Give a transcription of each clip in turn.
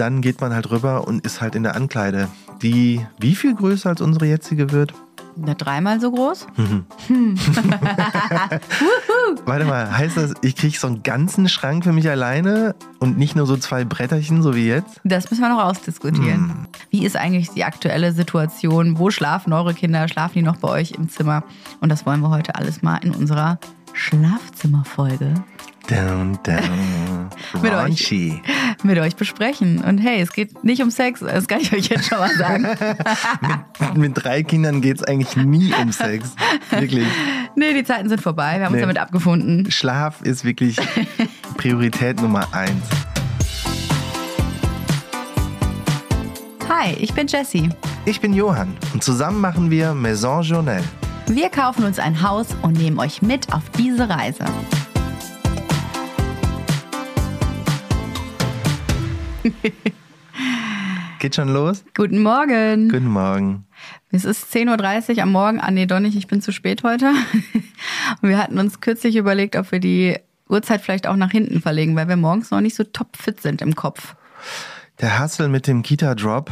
dann geht man halt rüber und ist halt in der Ankleide, die wie viel größer als unsere jetzige wird? Na, dreimal so groß? Warte mal, heißt das, ich kriege so einen ganzen Schrank für mich alleine und nicht nur so zwei Bretterchen, so wie jetzt? Das müssen wir noch ausdiskutieren. Wie ist eigentlich die aktuelle Situation? Wo schlafen eure Kinder? Schlafen die noch bei euch im Zimmer? Und das wollen wir heute alles mal in unserer Schlafzimmerfolge Down, down. Mit euch. Mit euch besprechen. Und hey, es geht nicht um Sex, das kann ich euch jetzt schon mal sagen. Mit drei Kindern geht es eigentlich nie um Sex. Wirklich. nee, die Zeiten sind vorbei. Wir haben uns Nee. damit abgefunden. Schlaf ist wirklich Priorität Nummer eins. Hi, ich bin Jessie. Ich bin Johann und zusammen machen wir Maison Journal. Wir kaufen uns ein Haus und nehmen euch mit auf diese Reise. Geht schon los? Guten Morgen. Guten Morgen. Es ist 10.30 Uhr am Morgen. Ah, nee, doch nicht. Ich bin zu spät heute. Und wir hatten uns kürzlich überlegt, ob wir die Uhrzeit vielleicht auch nach hinten verlegen, weil wir morgens noch nicht so topfit sind im Kopf. Der Hustle mit dem Kita-Drop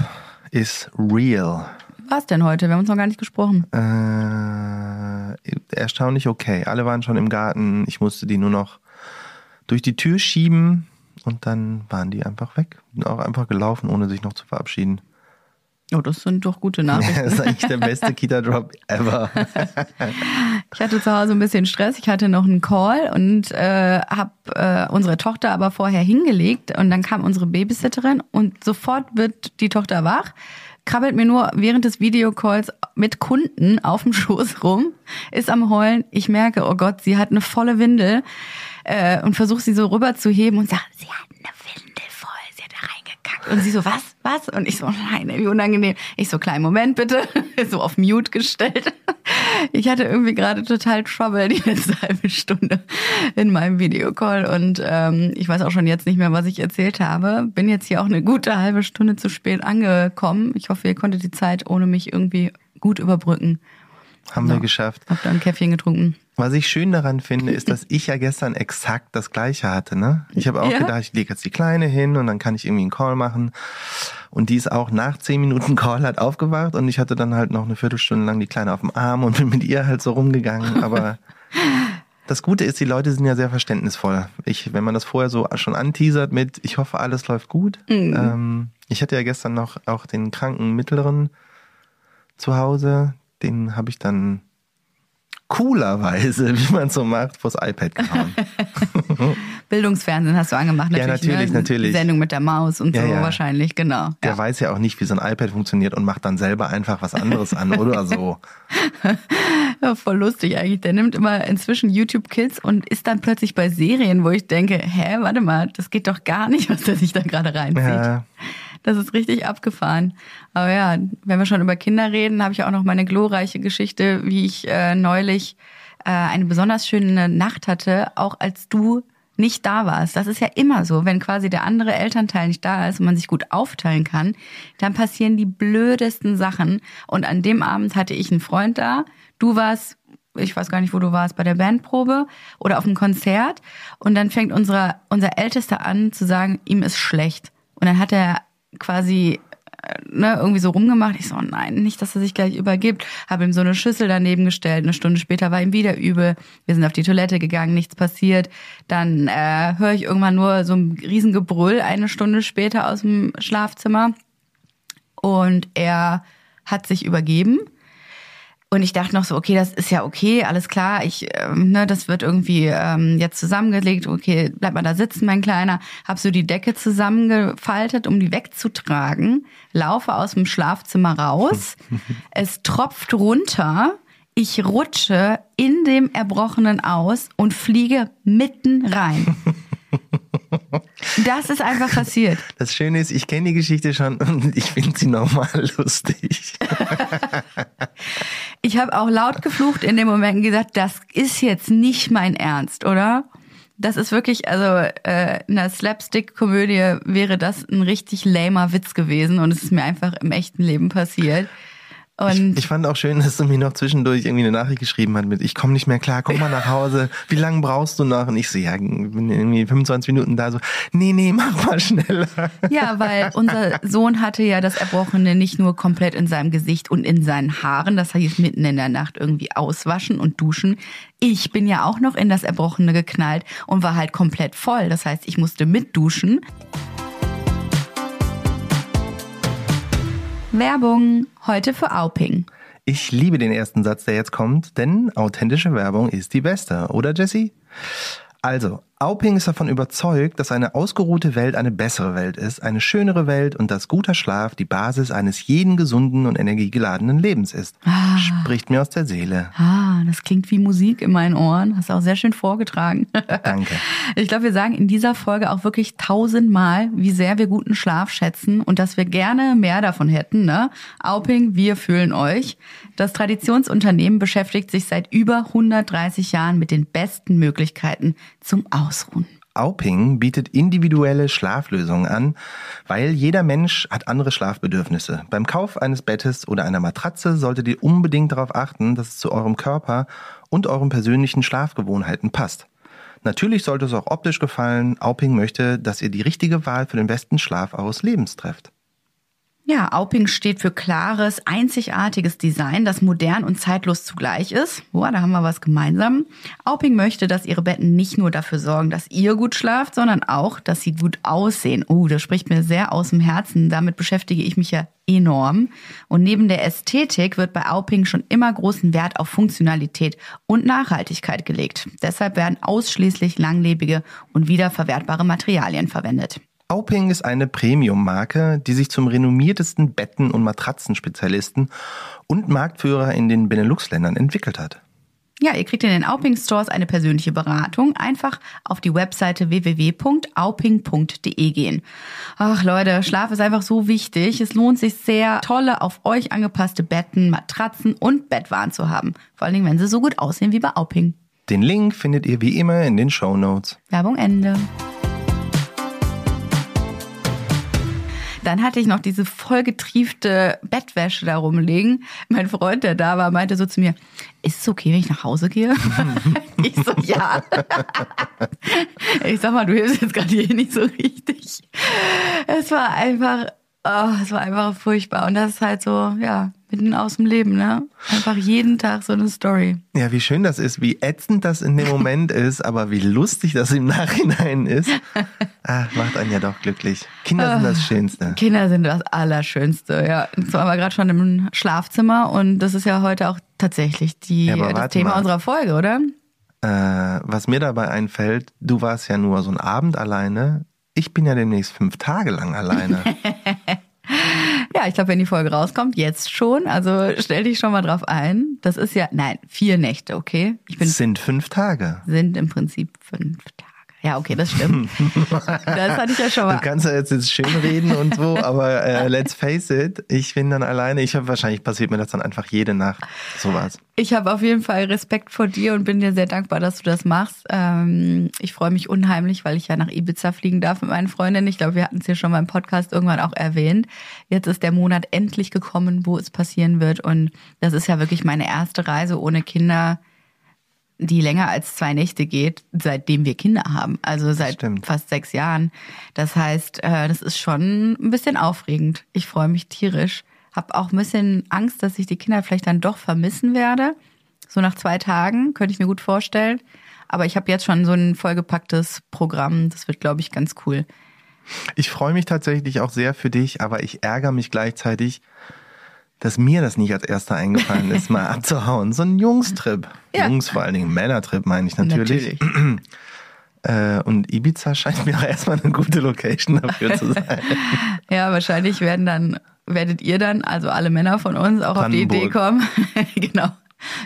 ist real. Was denn heute? Wir haben uns noch gar nicht gesprochen. Äh, erstaunlich okay. Alle waren schon im Garten. Ich musste die nur noch durch die Tür schieben und dann waren die einfach weg. Auch einfach gelaufen, ohne sich noch zu verabschieden. Oh, das sind doch gute Nachrichten. Das ist eigentlich der beste Kita-Drop ever. Ich hatte zu Hause ein bisschen Stress. Ich hatte noch einen Call und äh, habe äh, unsere Tochter aber vorher hingelegt. Und dann kam unsere Babysitterin und sofort wird die Tochter wach, krabbelt mir nur während des Videocalls mit Kunden auf dem Schoß rum, ist am Heulen. Ich merke, oh Gott, sie hat eine volle Windel äh, und versucht sie so rüberzuheben und sagt, sie hat eine Windel voll, sie hat da reingekackt. Und sie so, was, was? Und ich so, nein, wie unangenehm. Ich so, kleinen Moment bitte, so auf Mute gestellt. Ich hatte irgendwie gerade total Trouble die letzte halbe Stunde in meinem Videocall und ähm, ich weiß auch schon jetzt nicht mehr, was ich erzählt habe. Bin jetzt hier auch eine gute halbe Stunde zu spät angekommen. Ich hoffe, ihr konntet die Zeit ohne mich irgendwie gut überbrücken. Haben wir geschafft. Hab da ein Käffchen getrunken. Was ich schön daran finde, ist, dass ich ja gestern exakt das Gleiche hatte. Ne? Ich habe auch Ja. gedacht, ich lege jetzt die Kleine hin und dann kann ich irgendwie einen Call machen. Und die ist auch nach zehn Minuten Call halt aufgewacht und ich hatte dann halt noch eine Viertelstunde lang die Kleine auf dem Arm und bin mit ihr halt so rumgegangen. Aber das Gute ist, die Leute sind ja sehr verständnisvoll. Ich, wenn man das vorher so schon anteasert mit, ich hoffe, alles läuft gut. Ähm, ich hatte ja gestern noch auch den kranken Mittleren zu Hause. Den habe ich dann coolerweise, wie man so macht, vors iPad gehauen. Bildungsfernsehen hast du angemacht, Ja, natürlich. natürlich, ne? natürlich. Sendung mit der Maus und Ja, so ja. wahrscheinlich, genau. Der Ja. weiß ja auch nicht, wie so ein iPad funktioniert und macht dann selber einfach was anderes an oder so. Ja, voll lustig eigentlich. Der nimmt immer inzwischen YouTube Kids und ist dann plötzlich bei Serien, wo ich denke, hä, warte mal, das geht doch gar nicht, was der sich da gerade reinzieht. Das ist richtig abgefahren. Aber ja, wenn wir schon über Kinder reden, habe ich auch noch meine glorreiche Geschichte, wie ich äh, neulich äh, eine besonders schöne Nacht hatte, auch als du nicht da warst. Das ist ja immer so, wenn quasi der andere Elternteil nicht da ist und man sich gut aufteilen kann, dann passieren die blödesten Sachen. Und an dem Abend hatte ich einen Freund da, du warst ich weiß gar nicht, wo du warst, bei der Bandprobe oder auf dem Konzert. Und dann fängt unser, unser Ältester an zu sagen, ihm ist schlecht. Und dann hat er quasi äh, ne, irgendwie so rumgemacht. Ich so, oh nein, nicht, dass er sich gleich übergibt. Habe ihm so eine Schüssel daneben gestellt. Eine Stunde später war ihm wieder übel. Wir sind auf die Toilette gegangen, nichts passiert. Dann äh, höre ich irgendwann nur so ein Riesengebrüll eine Stunde später aus dem Schlafzimmer. Und er hat sich übergeben. Und ich dachte noch so, okay, das ist ja okay, alles klar, ich, ähm, ne, das wird irgendwie ähm, jetzt zusammengelegt, okay, bleib mal da sitzen, mein Kleiner. Hab so die Decke zusammengefaltet, um die wegzutragen, laufe aus dem Schlafzimmer raus, es tropft runter, ich rutsche in dem Erbrochenen aus und fliege mitten rein. Das ist einfach passiert. Das Schöne ist, ich kenne die Geschichte schon und ich finde sie nochmal lustig. Ich habe auch laut geflucht in dem Moment und gesagt, das ist jetzt nicht mein Ernst, oder? Das ist wirklich, also äh, in einer Slapstick-Komödie wäre das ein richtig lamer Witz gewesen und es ist mir einfach im echten Leben passiert. Und ich, ich fand auch schön, dass du mir noch zwischendurch irgendwie eine Nachricht geschrieben hast mit, ich komme nicht mehr klar, komm mal nach Hause, wie lange brauchst du noch? Und ich so, ja, bin irgendwie 25 Minuten da, so, nee, nee, mach mal schneller. Ja, weil unser Sohn hatte ja das Erbrochene nicht nur komplett in seinem Gesicht und in seinen Haaren, das heißt mitten in der Nacht irgendwie auswaschen und duschen. Ich bin ja auch noch in das Erbrochene geknallt und war halt komplett voll. Das heißt, ich musste mitduschen. Werbung heute für Auping. Ich liebe den ersten Satz, der jetzt kommt, denn authentische Werbung ist die beste, oder Jesse? Also, Auping ist davon überzeugt, dass eine ausgeruhte Welt eine bessere Welt ist, eine schönere Welt und dass guter Schlaf die Basis eines jeden gesunden und energiegeladenen Lebens ist. Ah. Spricht mir aus der Seele. Ah, das klingt wie Musik in meinen Ohren. Hast du auch sehr schön vorgetragen. Danke. Ich glaube, wir sagen in dieser Folge auch wirklich tausendmal, wie sehr wir guten Schlaf schätzen und dass wir gerne mehr davon hätten. Ne? Auping, wir fühlen euch. Das Traditionsunternehmen beschäftigt sich seit über 130 Jahren mit den besten Möglichkeiten zum Ausruhen. Auping bietet individuelle Schlaflösungen an, weil jeder Mensch hat andere Schlafbedürfnisse. Beim Kauf eines Bettes oder einer Matratze solltet ihr unbedingt darauf achten, dass es zu eurem Körper und euren persönlichen Schlafgewohnheiten passt. Natürlich sollte es auch optisch gefallen. Auping möchte, dass ihr die richtige Wahl für den besten Schlaf eures Lebens trefft. Ja, Auping steht für klares, einzigartiges Design, das modern und zeitlos zugleich ist. Boah, da haben wir was gemeinsam. Auping möchte, dass ihre Betten nicht nur dafür sorgen, dass ihr gut schlaft, sondern auch, dass sie gut aussehen. Oh, das spricht mir sehr aus dem Herzen. Damit beschäftige ich mich ja enorm. Und neben der Ästhetik wird bei Auping schon immer großen Wert auf Funktionalität und Nachhaltigkeit gelegt. Deshalb werden ausschließlich langlebige und wiederverwertbare Materialien verwendet. Auping ist eine Premium-Marke, die sich zum renommiertesten Betten- und Matratzenspezialisten und Marktführer in den Benelux-Ländern entwickelt hat. Ja, ihr kriegt in den Auping Stores eine persönliche Beratung. Einfach auf die Webseite www.auping.de gehen. Ach Leute, Schlaf ist einfach so wichtig. Es lohnt sich sehr, tolle, auf euch angepasste Betten, Matratzen und Bettwaren zu haben. Vor allen Dingen, wenn sie so gut aussehen wie bei Auping. Den Link findet ihr wie immer in den Show Notes. Werbung Ende. Dann hatte ich noch diese vollgetriefte Bettwäsche da rumliegen. Mein Freund, der da war, meinte so zu mir, ist es okay, wenn ich nach Hause gehe? ich so, ja. ich sag mal, du hilfst jetzt gerade hier nicht so richtig. Es war einfach, oh, es war einfach furchtbar. Und das ist halt so, ja, mitten aus dem Leben, ne? Einfach jeden Tag so eine Story. Ja, wie schön das ist, wie ätzend das in dem Moment ist, aber wie lustig das im Nachhinein ist. Ah, macht einen ja doch glücklich. Kinder sind das Schönste. Kinder sind das Allerschönste, ja. Jetzt waren wir gerade schon im Schlafzimmer und das ist ja heute auch tatsächlich die, Ja, das Thema mal. unserer Folge, oder? Äh, was mir dabei einfällt, du warst ja nur so einen Abend alleine. Ich bin ja demnächst fünf Tage lang alleine. Ja, ich glaube, wenn die Folge rauskommt, jetzt schon. Also stell dich schon mal drauf ein. Das ist ja, nein, vier Nächte, okay? Ich bin, Es sind fünf Tage. sind im Prinzip fünf Tage. Ja, okay, das stimmt. das hatte ich ja schon Du mal. kannst ja jetzt, jetzt schön reden und so, aber äh, let's face it, ich bin dann alleine. Ich habe wahrscheinlich passiert mir das dann einfach jede Nacht. Sowas. Ich habe auf jeden Fall Respekt vor dir und bin dir sehr dankbar, dass du das machst. Ähm, ich freue mich unheimlich, weil ich ja nach Ibiza fliegen darf mit meinen Freundinnen. Ich glaube, wir hatten es hier schon mal im Podcast irgendwann auch erwähnt. Jetzt ist der Monat endlich gekommen, wo es passieren wird. Und das ist ja wirklich meine erste Reise ohne Kinder, die länger als zwei Nächte geht, seitdem wir Kinder haben. Also seit Stimmt. fast sechs Jahren. Das heißt, äh, das ist schon ein bisschen aufregend. Ich freue mich tierisch. Hab auch ein bisschen Angst, dass ich die Kinder vielleicht dann doch vermissen werde. So nach zwei Tagen könnte ich mir gut vorstellen. Aber ich habe jetzt schon so ein vollgepacktes Programm. Das wird, glaube ich, ganz cool. Ich freue mich tatsächlich auch sehr für dich, aber ich ärgere mich gleichzeitig, dass mir das nicht als erster eingefallen ist, mal abzuhauen. So ein Jungstrip. Ja. Jungs, vor allen Dingen Männertrip meine ich natürlich. Äh, und Ibiza scheint mir auch erstmal eine gute Location dafür zu sein. Ja, wahrscheinlich werden dann, werdet ihr dann, also alle Männer von uns, auch auf die Idee kommen. genau.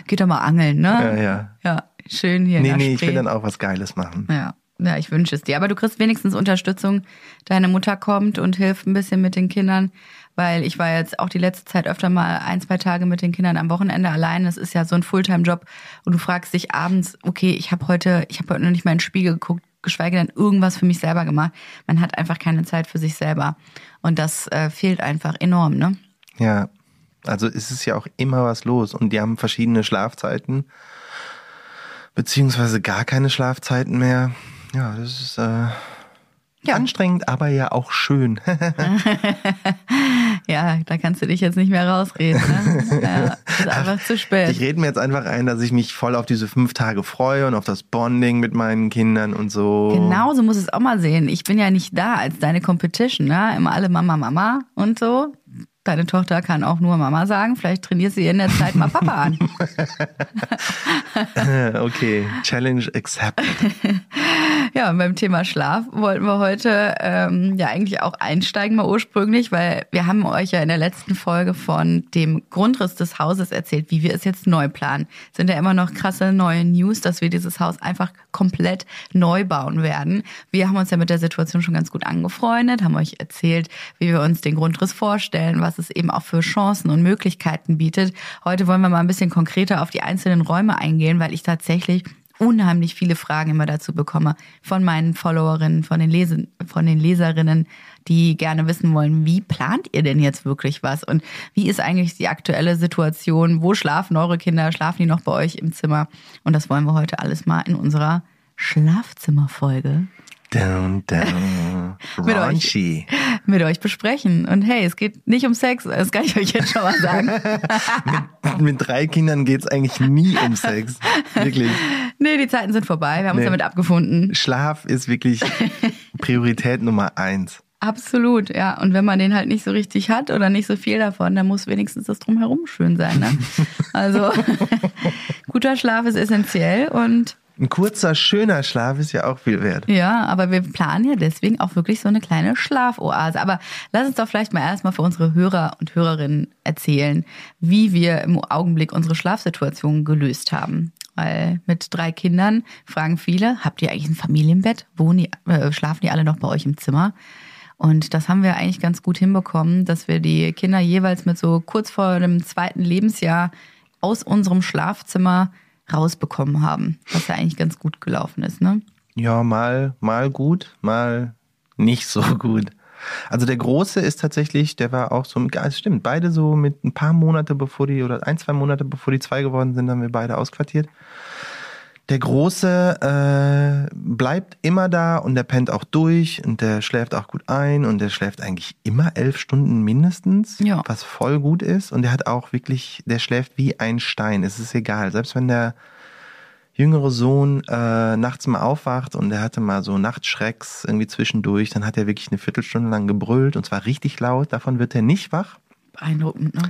Geht doch mal angeln, ne? Ja, ja. Ja, schön hier in Nee, nee, ich will Spree. dann auch was Geiles machen. Ja, ja, ich wünsche es dir. Aber du kriegst wenigstens Unterstützung. Deine Mutter kommt und hilft ein bisschen mit den Kindern, weil ich war jetzt auch die letzte Zeit öfter mal ein, zwei Tage mit den Kindern am Wochenende allein. Das ist ja so ein Fulltime-Job und du fragst dich abends, okay, ich habe heute, ich habe heute noch nicht mal in den Spiegel geguckt, geschweige denn irgendwas für mich selber gemacht. Man hat einfach keine Zeit für sich selber und das äh, fehlt einfach enorm, ne? Ja. Also es ist ja auch immer was los und die haben verschiedene Schlafzeiten, beziehungsweise gar keine Schlafzeiten mehr. Ja, das ist äh, Ja. anstrengend, aber ja auch schön. Ja, da kannst du dich jetzt nicht mehr rausreden. Ne? Ja, ist einfach zu Ich spät. rede mir jetzt einfach ein, dass ich mich voll auf diese fünf Tage freue und auf das Bonding mit meinen Kindern und so. Genauso muss es auch mal sehen. Ich bin ja nicht da als deine Competition, ne? Immer alle Mama, Mama und so. Deine Tochter kann auch nur Mama sagen. Vielleicht trainiert sie in der Zeit mal Papa an. okay, Challenge accepted. Ja, und beim Thema Schlaf wollten wir heute ähm, ja eigentlich auch einsteigen mal ursprünglich, weil wir haben euch ja in der letzten Folge von dem Grundriss des Hauses erzählt, wie wir es jetzt neu planen. Sind ja immer noch krasse neue News, dass wir dieses Haus einfach komplett neu bauen werden. Wir haben uns ja mit der Situation schon ganz gut angefreundet, haben euch erzählt, wie wir uns den Grundriss vorstellen, was es eben auch für Chancen und Möglichkeiten bietet. Heute wollen wir mal ein bisschen konkreter auf die einzelnen Räume eingehen, weil ich tatsächlich unheimlich viele Fragen immer dazu bekomme von meinen Followerinnen, von den, Lesen, von den Leserinnen, die gerne wissen wollen, wie plant ihr denn jetzt wirklich was? Und wie ist eigentlich die aktuelle Situation, wo schlafen eure Kinder, schlafen die noch bei euch im Zimmer? Und das wollen wir heute alles mal in unserer Schlafzimmerfolge Down, down. Mit euch. Mit euch besprechen. Und hey, es geht nicht um Sex, das kann ich euch jetzt schon mal sagen. Mit drei Kindern geht's eigentlich nie um Sex. Wirklich. nee, die Zeiten sind vorbei, wir haben uns Nee. damit abgefunden. Schlaf ist wirklich Priorität Nummer eins. Absolut, ja. Und wenn man den halt nicht so richtig hat oder nicht so viel davon, dann muss wenigstens das drumherum schön sein. Ne? Also guter Schlaf ist essentiell und Ein kurzer, schöner Schlaf ist ja auch viel wert. ja, aber wir planen ja deswegen auch wirklich so eine kleine Schlafoase. Aber lass uns doch vielleicht mal erstmal für unsere Hörer und Hörerinnen erzählen, wie wir im Augenblick unsere Schlafsituation gelöst haben. Weil mit drei Kindern fragen viele, habt ihr eigentlich ein Familienbett? Wohnen die, äh, schlafen die alle noch bei euch im Zimmer? Und das haben wir eigentlich ganz gut hinbekommen, dass wir die Kinder jeweils mit so kurz vor dem zweiten Lebensjahr aus unserem Schlafzimmer rausbekommen haben. Was ja eigentlich ganz gut gelaufen ist, ne? Ja, mal, mal gut, mal nicht so gut. Also der Große ist tatsächlich, der war auch so, es stimmt, beide so mit ein paar Monate bevor die, oder ein, zwei Monate bevor die zwei geworden sind, haben wir beide ausquartiert. Der Große äh, bleibt immer da und der pennt auch durch und der schläft auch gut ein und der schläft eigentlich immer elf Stunden mindestens, Ja. was voll gut ist. Und der hat auch wirklich, der schläft wie ein Stein. Es ist egal, selbst wenn der jüngere Sohn äh, nachts mal aufwacht und der hatte mal so Nachtschrecks irgendwie zwischendurch, dann hat er wirklich eine Viertelstunde lang gebrüllt und zwar richtig laut. Davon wird er nicht wach. Beeindruckend, ne?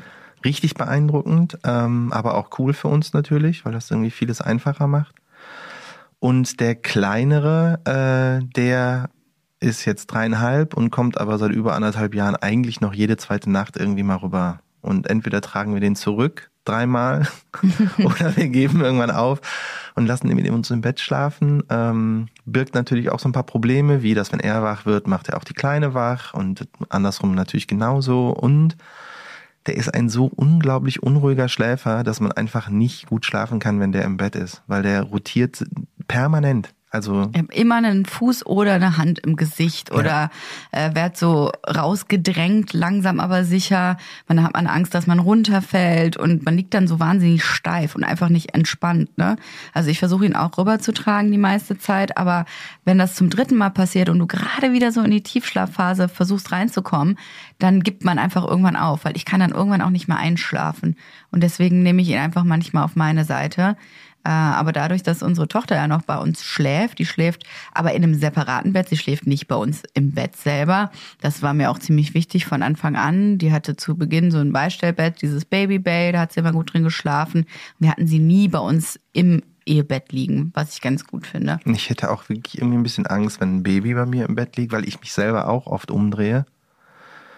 Richtig beeindruckend, ähm, aber auch cool für uns natürlich, weil das irgendwie vieles einfacher macht. Und der kleinere, äh, der ist jetzt dreieinhalb und kommt aber seit über anderthalb Jahren eigentlich noch jede zweite Nacht irgendwie mal rüber. Und entweder tragen wir den zurück dreimal oder wir geben irgendwann auf und lassen ihn mit uns im Bett schlafen. Ähm, birgt natürlich auch so ein paar Probleme, wie dass wenn er wach wird, macht er auch die Kleine wach und andersrum natürlich genauso. Und der ist ein so unglaublich unruhiger Schläfer, dass man einfach nicht gut schlafen kann, wenn der im Bett ist, weil der rotiert permanent. Also Ich habe immer einen Fuß oder eine Hand im Gesicht oder äh, werd so rausgedrängt, langsam aber sicher. Man hat man Angst, dass man runterfällt und man liegt dann so wahnsinnig steif und einfach nicht entspannt. Ne? Also ich versuche ihn auch rüberzutragen die meiste Zeit, aber wenn das zum dritten Mal passiert und du gerade wieder so in die Tiefschlafphase versuchst reinzukommen, dann gibt man einfach irgendwann auf, weil ich kann dann irgendwann auch nicht mehr einschlafen. Und deswegen nehme ich ihn einfach manchmal auf meine Seite. Äh, Aber dadurch, dass unsere Tochter ja noch bei uns schläft, die schläft aber in einem separaten Bett, sie schläft nicht bei uns im Bett selber. Das war mir auch ziemlich wichtig von Anfang an. Die hatte zu Beginn so ein Beistellbett, dieses Baby Bay, da hat sie immer gut drin geschlafen. Wir hatten sie nie bei uns im Ehebett liegen, was ich ganz gut finde. ich hätte auch wirklich irgendwie ein bisschen Angst, wenn ein Baby bei mir im Bett liegt, weil ich mich selber auch oft umdrehe.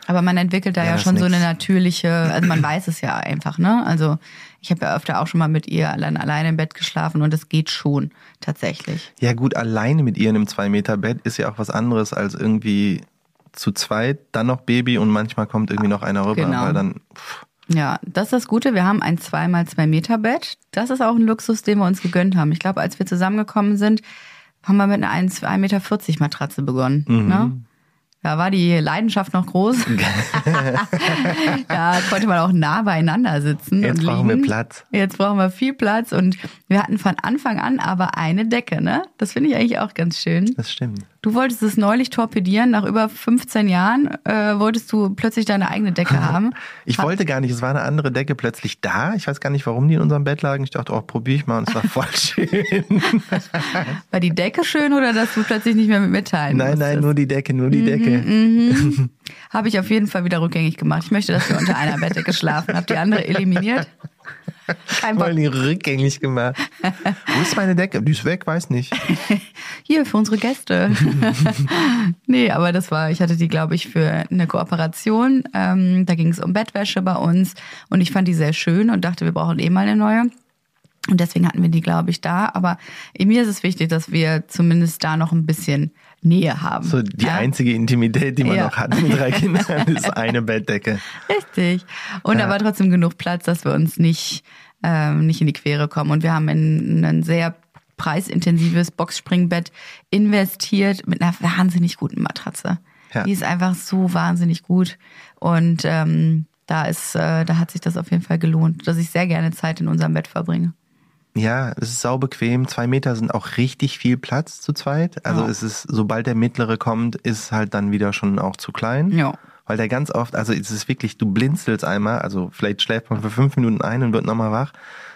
Aber man entwickelt da Ja, ja, schon so eine natürliche, also man weiß es ja einfach, ne? Also ich habe ja öfter auch schon mal mit ihr allein, alleine im Bett geschlafen und es geht schon tatsächlich. Ja gut, alleine mit ihr in einem zwei Meter Bett ist ja auch was anderes als irgendwie zu zweit, dann noch Baby und manchmal kommt irgendwie noch einer rüber, Genau. weil dann pff, Ja, das ist das Gute. Wir haben ein 2x2 Meter Bett. Das ist auch ein Luxus, den wir uns gegönnt haben. Ich glaube, als wir zusammengekommen sind, haben wir mit einer 1,40 Meter Matratze begonnen. Ne? Da war die Leidenschaft noch groß. da konnte man auch nah beieinander sitzen. Jetzt brauchen wir Platz. Jetzt brauchen wir viel Platz und wir hatten von Anfang an aber eine Decke, ne? Das finde ich eigentlich auch ganz schön. Das stimmt. Du wolltest es neulich torpedieren. Nach über 15 Jahren äh, wolltest du plötzlich deine eigene Decke haben. Ich wollte gar nicht, es war eine andere Decke plötzlich da. Ich weiß gar nicht, warum die in unserem Bett lagen. Ich dachte, oh, probiere ich mal und es war voll schön. War die Decke schön oder dass du plötzlich nicht mehr mit mir teilen nein, nein, musstest? nur die Decke, nur die Mhm, Decke. Habe ich auf jeden Fall wieder rückgängig gemacht. Ich möchte, dass wir unter einer Bettdecke schlafen. Hab die andere eliminiert. Kein Bock. Mal die rückgängig gemacht. Wo ist meine Decke? Die ist weg, weiß nicht. Hier für unsere Gäste. nee, aber das war, ich hatte die, glaube ich, für eine Kooperation. Ähm, da ging es um Bettwäsche bei uns und ich fand die sehr schön und dachte, wir brauchen eh mal eine neue. Und deswegen hatten wir die, glaube ich, da. Aber mir ist es wichtig, dass wir zumindest da noch ein bisschen Nähe haben. So die Ja? einzige Intimität, die man Ja. noch hat mit drei Kindern, ist eine Bettdecke. Richtig. Und da war trotzdem genug Platz, dass wir uns nicht, ähm, nicht in die Quere kommen. Und wir haben in ein sehr preisintensives Boxspringbett investiert mit einer wahnsinnig guten Matratze. Ja. Die ist einfach so wahnsinnig gut. Und ähm, da ist, äh, da hat sich das auf jeden Fall gelohnt, dass ich sehr gerne Zeit in unserem Bett verbringe. Ja, es ist sau bequem. Zwei Meter sind auch richtig viel Platz zu zweit. Also Ja. es ist, sobald der mittlere kommt, ist halt dann wieder schon auch zu klein. Ja. Weil der ganz oft, also es ist wirklich, du blinzelst einmal, also vielleicht schläft man für fünf Minuten ein und wird nochmal wach,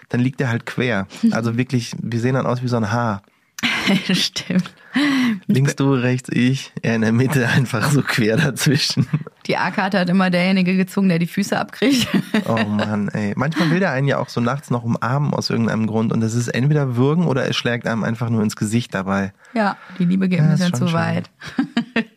dann liegt der halt quer. Also wirklich, wir sehen dann aus wie so ein Haar. Stimmt. Links du, rechts ich, er in der Mitte einfach so quer dazwischen. Die A-Karte hat immer derjenige gezogen, der die Füße abkriegt. Oh Mann, ey. Manchmal will der einen ja auch so nachts noch umarmen aus irgendeinem Grund und das ist entweder würgen oder es schlägt einem einfach nur ins Gesicht dabei. Ja, die Liebe geht Ja, ein bisschen zu schön. weit.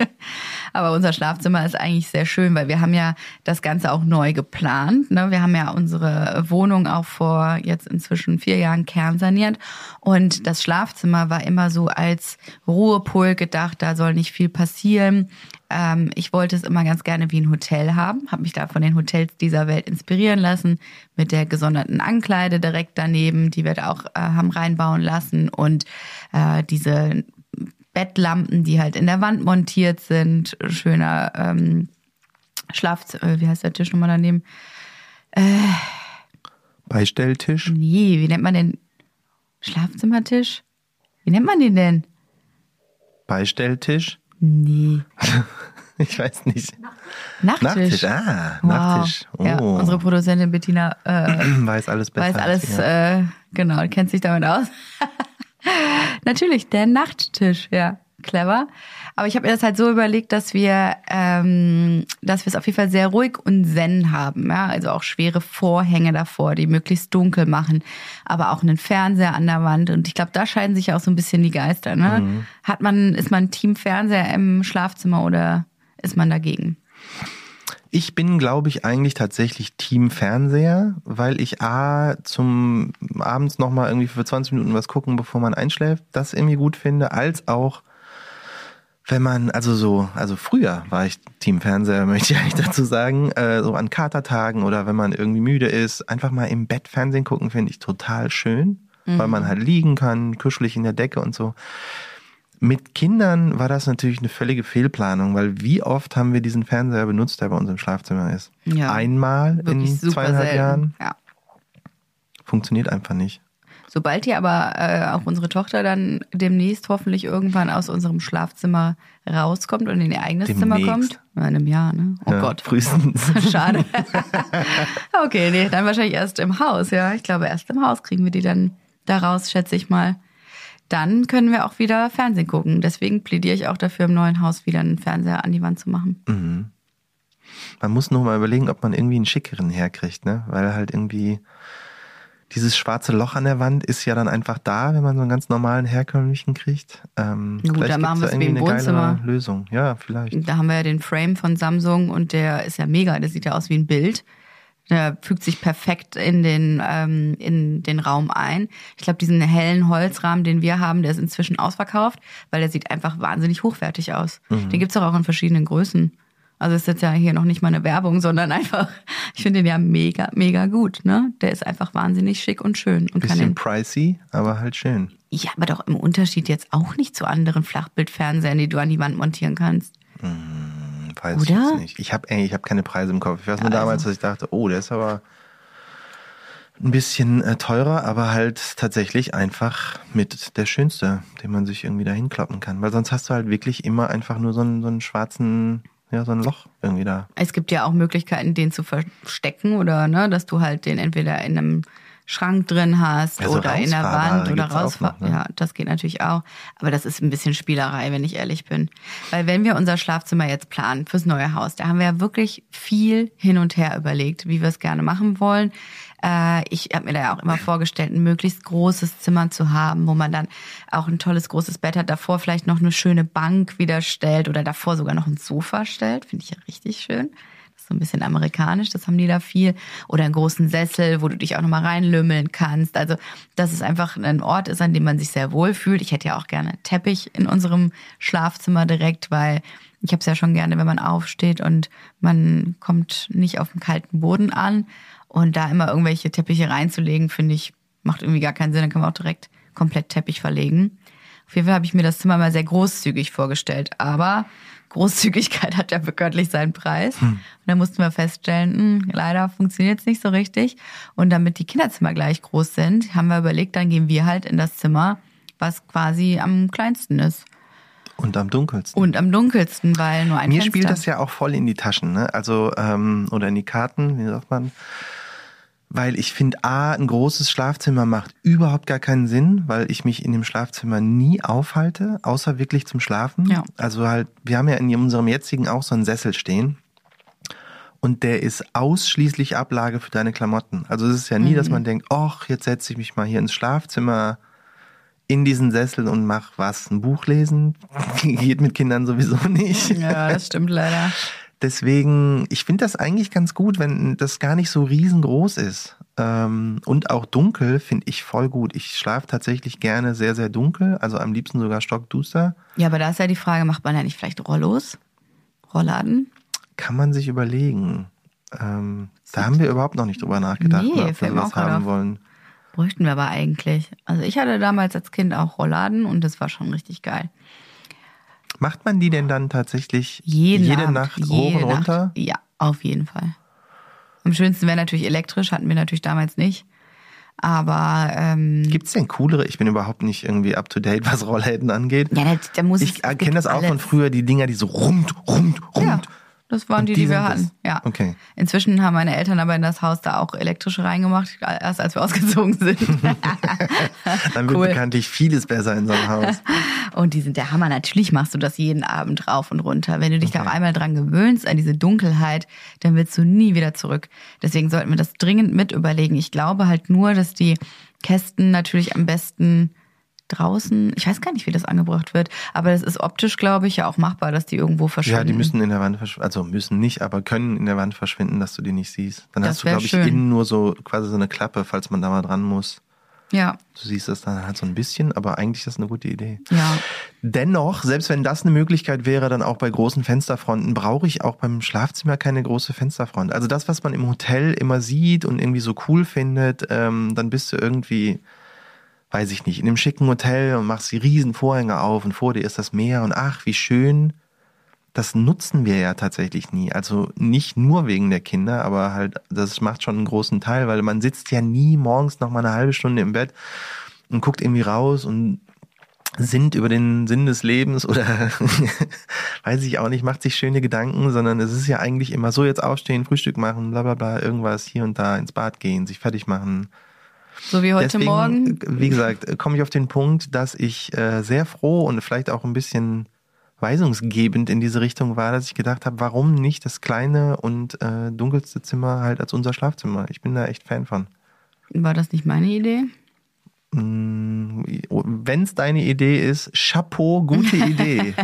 Aber unser Schlafzimmer ist eigentlich sehr schön, weil wir haben ja das Ganze auch neu geplant. Ne? Wir haben ja unsere Wohnung auch vor jetzt inzwischen vier Jahren kernsaniert. Und das Schlafzimmer war immer so als Ruhepol gedacht, da soll nicht viel passieren. Ähm, ich wollte es immer ganz gerne wie ein Hotel haben, habe mich da von den Hotels dieser Welt inspirieren lassen, mit der gesonderten Ankleide direkt daneben, die wir da auch äh, haben reinbauen lassen und äh, diese Bettlampen, die halt in der Wand montiert sind, schöner ähm, Schlaf, äh, wie heißt der Tisch nochmal daneben? Beistelltisch. Nee, wie nennt man den Schlafzimmertisch? Wie nennt man den denn? Beistelltisch. Nee, Ich weiß nicht. Nachttisch. Nachttisch, ah, Wow. Nachttisch. Oh. Ja, unsere Produzentin Bettina äh, weiß alles besser. weiß alles, wir. äh, genau, kennt sich damit aus. Natürlich, der Nachttisch, ja, clever. Aber ich habe mir das halt so überlegt, dass wir, ähm, dass wir es auf jeden Fall sehr ruhig und zen haben, ja, also auch schwere Vorhänge davor, die möglichst dunkel machen, aber auch einen Fernseher an der Wand. Und ich glaube, da scheiden sich ja auch so ein bisschen die Geister. Ne? Mhm. Hat man, ist man Team Fernseher im Schlafzimmer oder ist man dagegen? Ich bin, glaube ich, eigentlich tatsächlich Team Fernseher, weil ich A, zum abends nochmal irgendwie für 20 Minuten was gucken, bevor man einschläft, das irgendwie gut finde, als auch, wenn man, also so, also früher war ich Team Fernseher, möchte ich eigentlich dazu sagen, äh, so an Katertagen oder wenn man irgendwie müde ist, einfach mal im Bett Fernsehen gucken, finde ich total schön, weil man halt liegen kann, kuschelig in der Decke und so. Mit Kindern war das natürlich eine völlige Fehlplanung, weil wie oft haben wir diesen Fernseher benutzt, der bei uns im Schlafzimmer ist? Ja, Einmal in zweieinhalb selten. Jahren? Ja. Funktioniert einfach nicht. Sobald hier aber äh, auch unsere Tochter dann demnächst hoffentlich irgendwann aus unserem Schlafzimmer rauskommt und in ihr eigenes Zimmer Demnächst. kommt. Ja, in einem Jahr, ne? Oh ja, Gott. Frühestens. Schade. okay, nee, dann wahrscheinlich erst im Haus, ja. Ich glaube, erst im Haus kriegen wir die dann da raus, schätze ich mal. Dann können wir auch wieder Fernsehen gucken. Deswegen plädiere ich auch dafür, im neuen Haus wieder einen Fernseher an die Wand zu machen. Man muss nur mal überlegen, ob man irgendwie einen schickeren herkriegt, ne? Weil halt irgendwie dieses schwarze Loch an der Wand ist ja dann einfach da, wenn man so einen ganz normalen herkömmlichen kriegt. Ähm, Na gut, vielleicht dann machen wir es wie im Wohnzimmer. Lösung. Ja, vielleicht. Da haben wir ja den Frame von Samsung und der ist ja mega. Der sieht ja aus wie ein Bild. Der fügt sich perfekt in den, ähm, in den Raum ein. Ich glaube, diesen hellen Holzrahmen, den wir haben, der ist inzwischen ausverkauft, weil der sieht einfach wahnsinnig hochwertig aus. Mhm. Den gibt's doch auch in verschiedenen Größen. Also ist jetzt ja hier noch nicht mal eine Werbung, sondern einfach, ich finde den ja mega, mega gut. Ne? Der ist einfach wahnsinnig schick und schön. Und Bisschen den, pricey, aber halt schön. ja, aber doch im Unterschied jetzt auch nicht zu anderen Flachbildfernsehern, die du an die Wand montieren kannst. Weiß ich Oder? jetzt nicht. Ich habe ich hab keine Preise im Kopf. Ich weiß nur Ja, damals, also- dass ich dachte, oh, der ist aber ein bisschen äh, teurer, aber halt tatsächlich einfach mit der schönste, den man sich irgendwie da hinkloppen kann. Weil sonst hast du halt wirklich immer einfach nur so einen, so einen schwarzen, ja, so ein Loch irgendwie da. Es gibt ja auch Möglichkeiten, den zu verstecken oder ne, dass du halt den entweder in einem Schrank drin hast Ja, so oder in der Wand oder rausfahren. ne? Ja, das geht natürlich auch. Aber das ist ein bisschen Spielerei, wenn ich ehrlich bin. Weil wenn wir unser Schlafzimmer jetzt planen fürs neue Haus, da haben wir ja wirklich viel hin und her überlegt, wie wir es gerne machen wollen. Äh, ich habe mir da ja auch immer vorgestellt, ein möglichst großes Zimmer zu haben, wo man dann auch ein tolles großes Bett hat, davor vielleicht noch eine schöne Bank wieder stellt oder davor sogar noch ein Sofa stellt. Finde ich ja richtig schön. Ein bisschen amerikanisch, das haben die da viel. Oder einen großen Sessel, wo du dich auch nochmal reinlümmeln kannst. Also, dass es einfach ein Ort ist, an dem man sich sehr wohl fühlt. Ich hätte ja auch gerne Teppich in unserem Schlafzimmer direkt, weil ich habe es ja schon gerne, wenn man aufsteht und man kommt nicht auf dem kalten Boden an. Und da immer irgendwelche Teppiche reinzulegen, finde ich, macht irgendwie gar keinen Sinn. Dann kann man auch direkt komplett Teppich verlegen. Auf jeden Fall habe ich mir das Zimmer mal sehr großzügig vorgestellt. Aber Großzügigkeit hat ja bekanntlich seinen Preis. Und da mussten wir feststellen, hm, leider funktioniert es nicht so richtig. Und damit die Kinderzimmer gleich groß sind, haben wir überlegt, dann gehen wir halt in das Zimmer, was quasi am kleinsten ist. Und am dunkelsten. Und am dunkelsten, weil nur ein Mir Fenster. spielt das ja auch voll in die Taschen, ne? Also, ähm, oder in die Karten, wie sagt man? Weil ich finde, A, ein großes Schlafzimmer macht überhaupt gar keinen Sinn, weil ich mich in dem Schlafzimmer nie aufhalte, außer wirklich zum Schlafen. Ja. Also halt, wir haben ja in unserem jetzigen auch so einen Sessel stehen. Und der ist ausschließlich Ablage für deine Klamotten. Also es ist ja nie, dass Mhm. man denkt, ach, jetzt setze ich mich mal hier ins Schlafzimmer in diesen Sessel und mach was, ein Buch lesen. Geht mit Kindern sowieso nicht. Ja, das stimmt leider. Deswegen, ich finde das eigentlich ganz gut, wenn das gar nicht so riesengroß ist. Ähm, und auch dunkel finde ich voll gut. Ich schlafe tatsächlich gerne sehr, sehr dunkel, also am liebsten sogar stockduster. Ja, aber da ist ja die Frage, macht man ja nicht vielleicht Rollos? Rollladen? Kann man sich überlegen. Ähm, da haben wir überhaupt noch nicht drüber nachgedacht, Nee, ne, ob wir das haben auf. wollen. Bräuchten wir aber eigentlich. Also ich hatte damals als Kind auch Rollladen und das war schon richtig geil. Macht man die denn dann tatsächlich Jeden jede Abend, Nacht hoch jede und runter? Nacht. Ja, auf jeden Fall. Am schönsten wäre natürlich elektrisch, hatten wir natürlich damals nicht. Aber ähm, Gibt's denn coolere? Ich bin überhaupt nicht irgendwie up to date, was Rollläden angeht. ja, da, da muss ich es, es kenne das gibt auch von alles. früher, die Dinger, die so rund, rund, rund. Ja, das waren die, die die, wir hatten. das? Ja. Okay. Inzwischen haben meine Eltern aber in das Haus da auch elektrische reingemacht, erst als wir ausgezogen sind. Dann wird Cool. bekanntlich vieles besser in so einem Haus. Und die sind der Hammer. Natürlich machst du das jeden Abend rauf und runter. Wenn du dich da Okay. auch einmal dran gewöhnst, an diese Dunkelheit, dann willst du nie wieder zurück. Deswegen sollten wir das dringend mit überlegen. Ich glaube halt nur, dass die Kästen natürlich am besten draußen, ich weiß gar nicht, wie das angebracht wird, aber das ist optisch, glaube ich, ja auch machbar, dass die irgendwo verschwinden. Ja, die müssen in der Wand verschwinden, also müssen nicht, aber können in der Wand verschwinden, dass du die nicht siehst. Dann Das hast du, glaube ich, schön. innen nur so quasi so eine Klappe, falls man da mal dran muss. Ja, Du siehst das dann halt so ein bisschen, aber eigentlich ist das eine gute Idee. ja. Dennoch, selbst wenn das eine Möglichkeit wäre, dann auch bei großen Fensterfronten, brauche ich auch beim Schlafzimmer keine große Fensterfront. Also das, was man im Hotel immer sieht und irgendwie so cool findet, ähm, dann bist du irgendwie, weiß ich nicht, in einem schicken Hotel und machst die riesen Vorhänge auf und vor dir ist das Meer und ach, wie schön. Das nutzen wir ja tatsächlich nie. Also nicht nur wegen der Kinder, aber halt, das macht schon einen großen Teil, weil man sitzt ja nie morgens noch mal eine halbe Stunde im Bett und guckt irgendwie raus und sinnt über den Sinn des Lebens oder weiß ich auch nicht, macht sich schöne Gedanken, sondern es ist ja eigentlich immer so jetzt aufstehen, Frühstück machen, bla bla bla, irgendwas hier und da ins Bad gehen, sich fertig machen. So wie heute Deswegen, Morgen. wie gesagt, komme ich auf den Punkt, dass ich äh, sehr froh und vielleicht auch ein bisschen weisungsgebend in diese Richtung war, dass ich gedacht habe, warum nicht das kleine und äh, dunkelste Zimmer halt als unser Schlafzimmer? Ich bin da echt Fan von. War das nicht meine Idee? Wenn es deine Idee ist, Chapeau, gute Idee.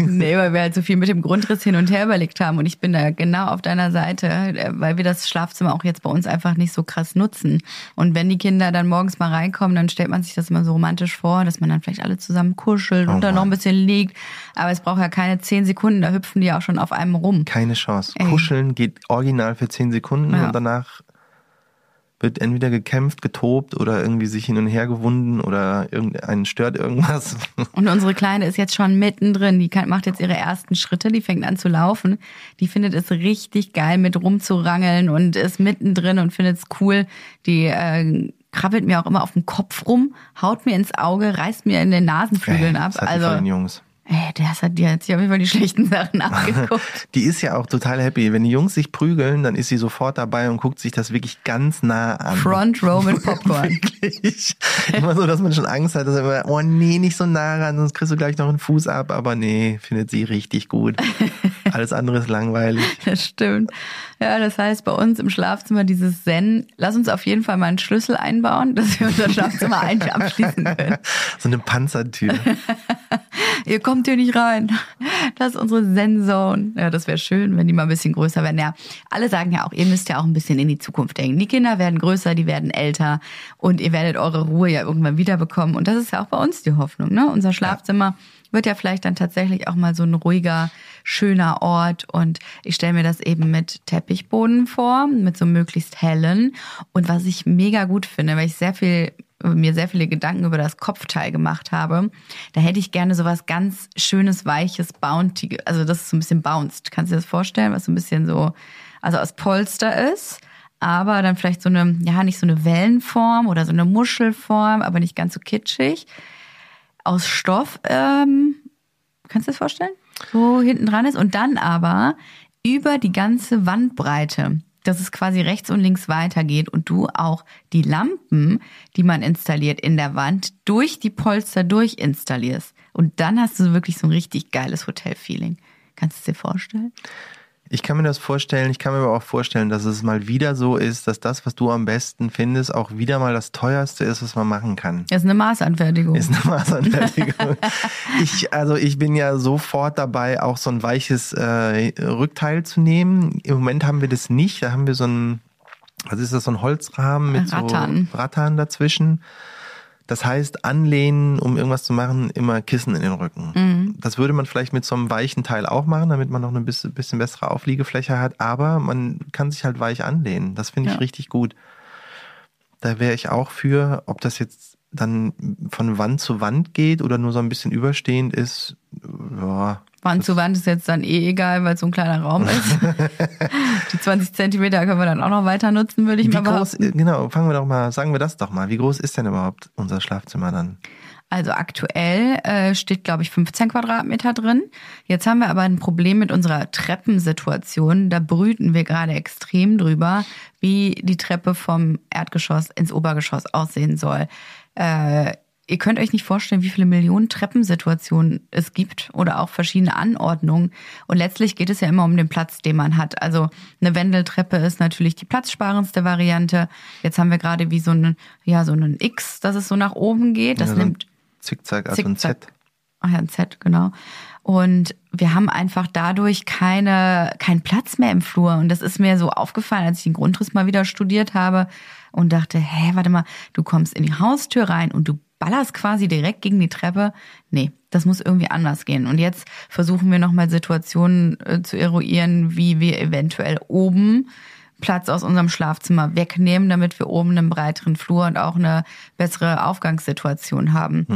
Nee, weil wir halt so viel mit dem Grundriss hin und her überlegt haben. Und ich bin da genau auf deiner Seite, äh, weil wir das Schlafzimmer auch jetzt bei uns einfach nicht so krass nutzen. Und wenn die Kinder dann morgens mal reinkommen, dann stellt man sich das immer so romantisch vor, dass man dann vielleicht alle zusammen kuschelt und Oh dann noch ein bisschen liegt. Aber es braucht ja keine zehn Sekunden, da hüpfen die auch schon auf einem rum. Keine Chance. Ey. Kuscheln geht original für 10 Sekunden Ja. und danach wird entweder gekämpft, getobt oder irgendwie sich hin und her gewunden oder irgendeinen stört irgendwas. Und unsere Kleine ist jetzt schon mittendrin. Die kann, macht jetzt ihre ersten Schritte, die fängt an zu laufen. Die findet es richtig geil, mit rumzurangeln und ist mittendrin und findet es cool. Die äh, krabbelt mir auch immer auf dem Kopf rum, haut mir ins Auge, reißt mir in den Nasenflügeln Ey, ab. Also Jungs. Ey, das hat dir jetzt auf jeden Fall die schlechten Sachen abgeguckt. Die ist ja auch total happy. Wenn die Jungs sich prügeln, dann ist sie sofort dabei und guckt sich das wirklich ganz nah an. Front Row mit Popcorn. Wirklich. Immer so, dass man schon Angst hat, dass er immer, oh nee, nicht so nah ran, sonst kriegst du gleich noch einen Fuß ab. Aber nee, findet sie richtig gut. Alles andere ist langweilig. Das stimmt. Ja, das heißt bei uns im Schlafzimmer dieses Zen. Lass uns auf jeden Fall mal einen Schlüssel einbauen, dass wir unser Schlafzimmer ein abschließen können. So eine Panzertür. Ihr kommt hier nicht rein. Das ist unsere Zen-Zone. Ja, das wäre schön, wenn die mal ein bisschen größer werden. Ja, alle sagen ja auch, ihr müsst ja auch ein bisschen in die Zukunft denken. Die Kinder werden größer, die werden älter und ihr werdet eure Ruhe ja irgendwann wiederbekommen. Und das ist ja auch bei uns die Hoffnung. Ne? Unser Schlafzimmer wird ja vielleicht dann tatsächlich auch mal so ein ruhiger, schöner Ort. Und ich stelle mir das eben mit Teppichboden vor, mit so möglichst hellen. Und was ich mega gut finde, weil ich sehr viel mir sehr viele Gedanken über das Kopfteil gemacht habe. Da hätte ich gerne sowas ganz schönes, weiches, bounty, also das ist so ein bisschen bounced. Kannst du dir das vorstellen, was so ein bisschen so, also aus Polster ist, aber dann vielleicht so eine, ja, nicht so eine Wellenform oder so eine Muschelform, aber nicht ganz so kitschig. Aus Stoff, ähm, kannst du dir das vorstellen? So hinten dran ist und dann aber über die ganze Wandbreite dass es quasi rechts und links weitergeht und du auch die Lampen, die man installiert in der Wand, durch die Polster durchinstallierst. Und dann hast du wirklich so ein richtig geiles Hotelfeeling. Kannst du es dir vorstellen? Ich kann mir das vorstellen, ich kann mir aber auch vorstellen, dass es mal wieder so ist, dass das, was du am besten findest, auch wieder mal das teuerste ist, was man machen kann. Das ist eine Maßanfertigung. Ist eine Maßanfertigung. ich, also ich bin ja sofort dabei, auch so ein weiches äh, Rückteil zu nehmen. Im Moment haben wir das nicht. Da haben wir so ein, was ist das, so ein Holzrahmen mit Rattan. so Rattan dazwischen. Das heißt, anlehnen, um irgendwas zu machen, immer Kissen in den Rücken. Mhm. Das würde man vielleicht mit so einem weichen Teil auch machen, damit man noch eine bisschen, bisschen bessere Aufliegefläche hat. Aber man kann sich halt weich anlehnen. Das finde ich Ja. richtig gut. Da wäre ich auch für, ob das jetzt dann von Wand zu Wand geht oder nur so ein bisschen überstehend ist. Ja, Wand zu Wand ist jetzt dann eh egal, weil es so ein kleiner Raum ist. die 20 Zentimeter können wir dann auch noch weiter nutzen, würde ich Wie mal groß, behaupten. genau, fangen wir doch mal, sagen wir das doch mal. Wie groß ist denn überhaupt unser Schlafzimmer dann? Also aktuell äh, steht, glaube ich, 15 Quadratmeter drin. Jetzt haben wir aber ein Problem mit unserer Treppensituation. Da brüten wir gerade extrem drüber, wie die Treppe vom Erdgeschoss ins Obergeschoss aussehen soll. Äh, ihr könnt euch nicht vorstellen, wie viele Millionen Treppensituationen es gibt oder auch verschiedene Anordnungen. Und letztlich geht es ja immer um den Platz, den man hat. Also eine Wendeltreppe ist natürlich die platzsparendste Variante. Jetzt haben wir gerade wie so einen, ja, so einen X, dass es so nach oben geht. Das Ja, so ein nimmt Zickzack, also ein Zickzack. Z. Ach ja, ein Z, genau. Und wir haben einfach dadurch keine, keinen Platz mehr im Flur. Und das ist mir so aufgefallen, als ich den Grundriss mal wieder studiert habe und dachte, hä, warte mal, du kommst in die Haustür rein und du ballerst quasi direkt gegen die Treppe. Nee, das muss irgendwie anders gehen. Und jetzt versuchen wir nochmal Situationen äh, zu eruieren, wie wir eventuell oben Platz aus unserem Schlafzimmer wegnehmen, damit wir oben einen breiteren Flur und auch eine bessere Aufgangssituation haben.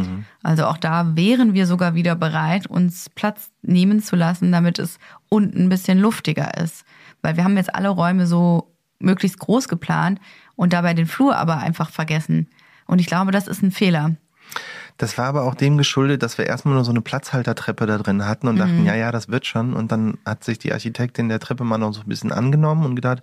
Also auch da wären wir sogar wieder bereit, uns Platz nehmen zu lassen, damit es unten ein bisschen luftiger ist. Weil wir haben jetzt alle Räume so möglichst groß geplant und dabei den Flur aber einfach vergessen. Und ich glaube, das ist ein Fehler. Das war aber auch dem geschuldet, dass wir erstmal nur so eine Platzhaltertreppe da drin hatten und Mhm. dachten, ja, ja, das wird schon. Und dann hat sich die Architektin der Treppe mal noch so ein bisschen angenommen und gedacht,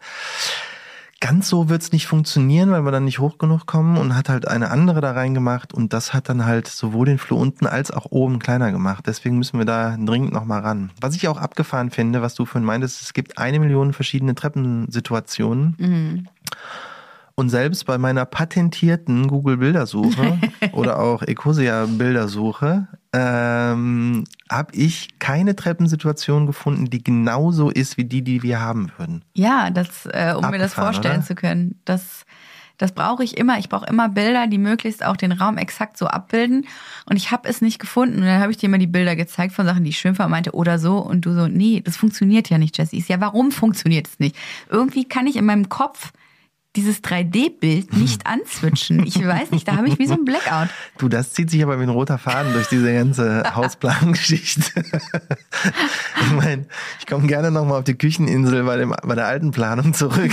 ganz so wird's nicht funktionieren, weil wir dann nicht hoch genug kommen und hat halt eine andere da reingemacht und das hat dann halt sowohl den Flur unten als auch oben kleiner gemacht. Deswegen müssen wir da dringend nochmal ran. Was ich auch abgefahren finde, was du vorhin meintest, es gibt eine Million verschiedene Treppensituationen. Und selbst bei meiner patentierten Google-Bildersuche oder auch Ecosia-Bildersuche ähm, habe ich keine Treppensituation gefunden, die genauso ist wie die, die wir haben würden. Ja, das, äh, um mir das Abgefahren, vorstellen oder? zu können. Das, das brauche ich immer. Ich brauche immer Bilder, die möglichst auch den Raum exakt so abbilden. Und ich habe es nicht gefunden. Und dann habe ich dir mal die Bilder gezeigt von Sachen, die ich schön fand, meinte oder so. Und du so, nee, das funktioniert ja nicht, so, Ja, warum funktioniert es nicht? Irgendwie kann ich in meinem Kopf dieses 3D-Bild nicht answitchen. Ich weiß nicht, da habe ich wie so ein Blackout. Du, das zieht sich aber wie ein roter Faden durch diese ganze Hausplangeschichte. ich meine, ich komme gerne nochmal auf die Kücheninsel bei, dem, bei der alten Planung zurück,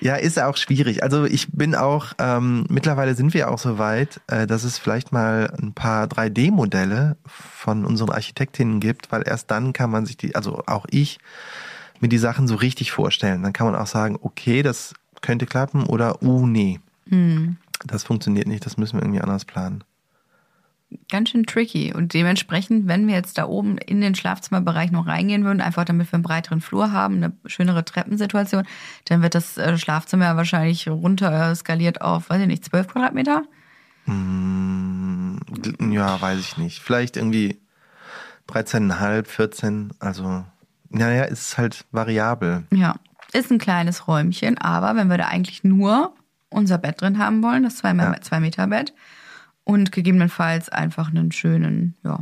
ja, ist auch schwierig. Also ich bin auch, ähm, mittlerweile sind wir auch so weit, äh, dass es vielleicht mal ein paar 3D-Modelle von unseren Architektinnen gibt, weil erst dann kann man sich die, also auch ich, mir die Sachen so richtig vorstellen. Dann kann man auch sagen, okay, das könnte klappen oder, uh, nee. Hm. Das funktioniert nicht, das müssen wir irgendwie anders planen. Ganz schön tricky. Und dementsprechend, wenn wir jetzt da oben in den Schlafzimmerbereich noch reingehen würden, einfach damit wir einen breiteren Flur haben, eine schönere Treppensituation, dann wird das äh, Schlafzimmer wahrscheinlich runter skaliert auf, weiß ich nicht, 12 Quadratmeter? Hm, ja, weiß ich nicht. Vielleicht irgendwie 13,5, 14, also naja, ist halt variabel. Ja, ist ein kleines Räumchen, aber wenn wir da eigentlich nur unser Bett drin haben wollen, das 2 ja. und gegebenenfalls einfach einen schönen, ja,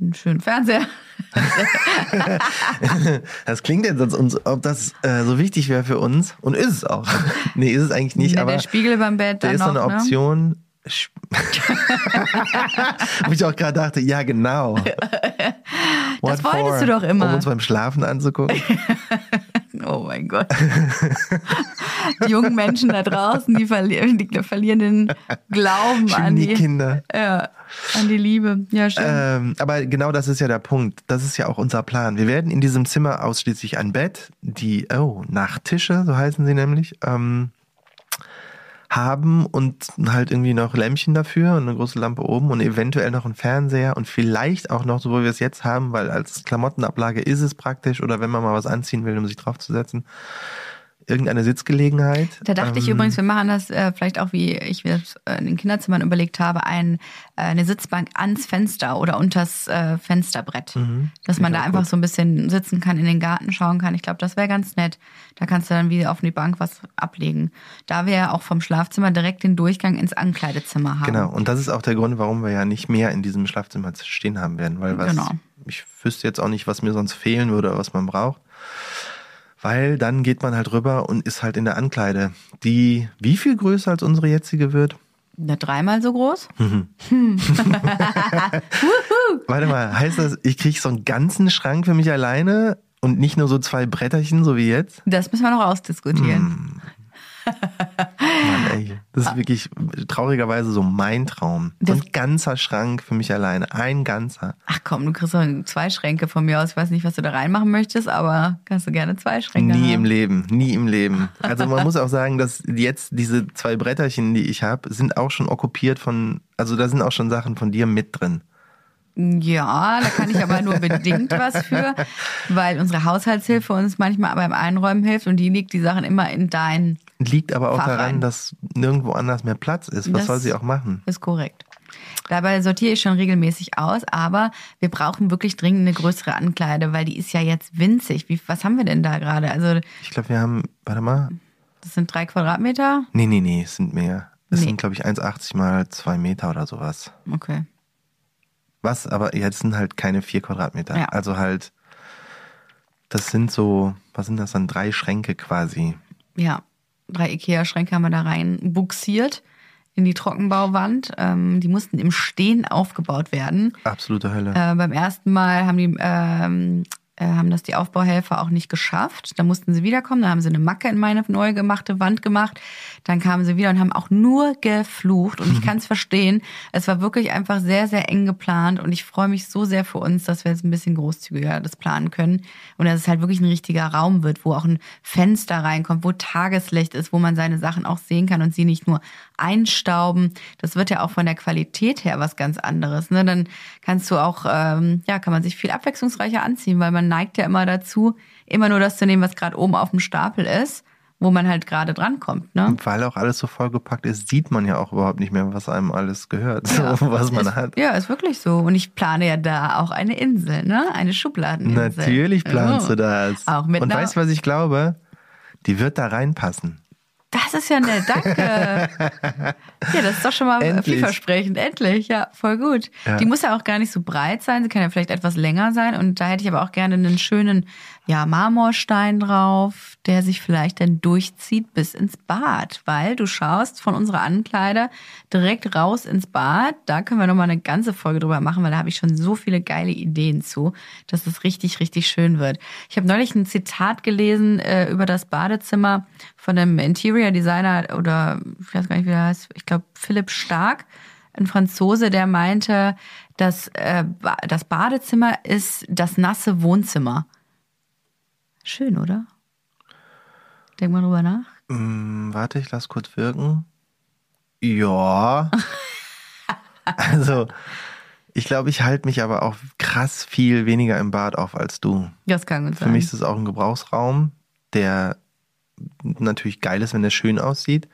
einen schönen Fernseher. das klingt jetzt, als ob das äh, so wichtig wäre für uns und ist es auch. nee, ist es eigentlich nicht, ja, aber der Spiegel beim Bett, da ist noch, so eine ne? Wo ich auch gerade dachte, ja genau. das wolltest for? du doch immer. Um uns beim Schlafen anzugucken. oh mein Gott. die jungen Menschen da draußen, die verlieren, die verlieren den Glauben an die, die Kinder. Ja, an die Liebe. Ja, schön. Ähm, aber genau das ist ja der Punkt. Das ist ja auch unser Plan. Wir werden in diesem Zimmer ausschließlich ein Bett, die, oh, Nachttische, so heißen sie nämlich, ähm, haben und halt irgendwie noch Lämpchen dafür und eine große Lampe oben und eventuell noch ein Fernseher und vielleicht auch noch, so wie wir es jetzt haben, weil als Klamottenablage ist es praktisch oder wenn man mal was anziehen will, um sich draufzusetzen, irgendeine Sitzgelegenheit. Da dachte ähm, ich übrigens, wir machen das äh, vielleicht auch, wie ich mir das äh, in den Kinderzimmern überlegt habe, ein, äh, eine Sitzbank ans Fenster oder unters äh, Fensterbrett. Mhm, dass man da einfach gut. so ein bisschen sitzen kann, in den Garten schauen kann. Ich glaube, das wäre ganz nett. Da kannst du dann wieder auf die Bank was ablegen. Da wir ja auch vom Schlafzimmer direkt den Durchgang ins Ankleidezimmer haben. Genau, und das ist auch der Grund, warum wir ja nicht mehr in diesem Schlafzimmer stehen haben werden. Weil was, genau. ich wüsste jetzt auch nicht, was mir sonst fehlen würde oder was man braucht weil dann geht man halt rüber und ist halt in der Ankleide, die wie viel größer als unsere jetzige wird? Na, dreimal so groß? Mhm. Warte mal, heißt das, ich kriege so einen ganzen Schrank für mich alleine und nicht nur so zwei Bretterchen, so wie jetzt? Das müssen wir noch ausdiskutieren. Hm. Mann, ey. Das ist wirklich traurigerweise so mein Traum. So ein ganzer Schrank für mich alleine. Ein ganzer. Ach komm, du kriegst doch zwei Schränke von mir aus. Ich weiß nicht, was du da reinmachen möchtest, aber kannst du gerne zwei Schränke Nie haben. im Leben. Nie im Leben. Also man muss auch sagen, dass jetzt diese zwei Bretterchen, die ich habe, sind auch schon okkupiert von, also da sind auch schon Sachen von dir mit drin. Ja, da kann ich aber nur bedingt was für, weil unsere Haushaltshilfe uns manchmal beim Einräumen hilft und die legt die Sachen immer in dein Liegt aber auch Fach daran, rein. dass nirgendwo anders mehr Platz ist. Was Das soll sie auch machen? Ist korrekt. Dabei sortiere ich schon regelmäßig aus, aber wir brauchen wirklich dringend eine größere Ankleide, weil die ist ja jetzt winzig. Wie, was haben wir denn da gerade? Also, Ich glaube, wir haben, warte mal. das sind drei Quadratmeter. Nee, nee, nee, es sind mehr. Es Nee. sind, glaube ich, 1,80 mal 2 Meter oder sowas. Okay. Was? Aber jetzt sind halt keine 4 Quadratmeter. Ja. Also halt, das sind so, was sind das dann? Drei Schränke quasi. Ja, drei Ikea-Schränke haben wir da rein buxiert in die Trockenbauwand. Ähm, die mussten im Stehen aufgebaut werden. Absolute Hölle. Äh, beim ersten Mal haben die ähm, äh, haben das die Aufbauhelfer auch nicht geschafft. Da mussten sie wiederkommen. Da haben sie eine Macke in meine neu gemachte Wand gemacht. Dann kamen sie wieder und haben auch nur geflucht. Und ich kann es verstehen. Es war wirklich einfach sehr, sehr eng geplant. Und ich freue mich so sehr für uns, dass wir jetzt ein bisschen großzügiger das planen können. Und dass es halt wirklich ein richtiger Raum wird, wo auch ein Fenster reinkommt, wo Tageslicht ist, wo man seine Sachen auch sehen kann und sie nicht nur einstauben. Das wird ja auch von der Qualität her was ganz anderes. Ne? Dann kannst du auch, ähm, ja, kann man sich viel abwechslungsreicher anziehen, weil man neigt ja immer dazu, immer nur das zu nehmen, was gerade oben auf dem Stapel ist, wo man halt gerade drankommt. Ne? Weil auch alles so vollgepackt ist, sieht man ja auch überhaupt nicht mehr, was einem alles gehört, Ja, so, was man ist, hat. Ja, ist wirklich so. Und ich plane ja da auch eine Insel, ne? Eine Schubladeninsel. Natürlich planst Oh. du das. Auch mit Und weißt du, was ich glaube? Die wird da reinpassen. Das ist ja nett, danke. ja, das ist doch schon mal Endlich. vielversprechend. Endlich, ja, voll gut. Ja. Die muss ja auch gar nicht so breit sein. Sie kann ja vielleicht etwas länger sein. Und da hätte ich aber auch gerne einen schönen ja, Marmorstein drauf, der sich vielleicht dann durchzieht bis ins Bad, weil du schaust von unserer Ankleide direkt raus ins Bad. Da können wir nochmal eine ganze Folge drüber machen, weil da habe ich schon so viele geile Ideen zu, dass es richtig, richtig schön wird. Ich habe neulich ein Zitat gelesen äh, über das Badezimmer von einem Interior Designer oder ich weiß gar nicht, wie der heißt, ich glaube Philipp Stark, ein Franzose, der meinte, dass äh, das Badezimmer ist das nasse Wohnzimmer. Schön, oder? Denk mal drüber nach. Hm, warte, ich lass kurz wirken. Ja. also, ich glaube, ich halte mich aber auch krass viel weniger im Bad auf als du. Das kann gut Für sein. mich ist es auch ein Gebrauchsraum, der natürlich geil ist, wenn der schön aussieht,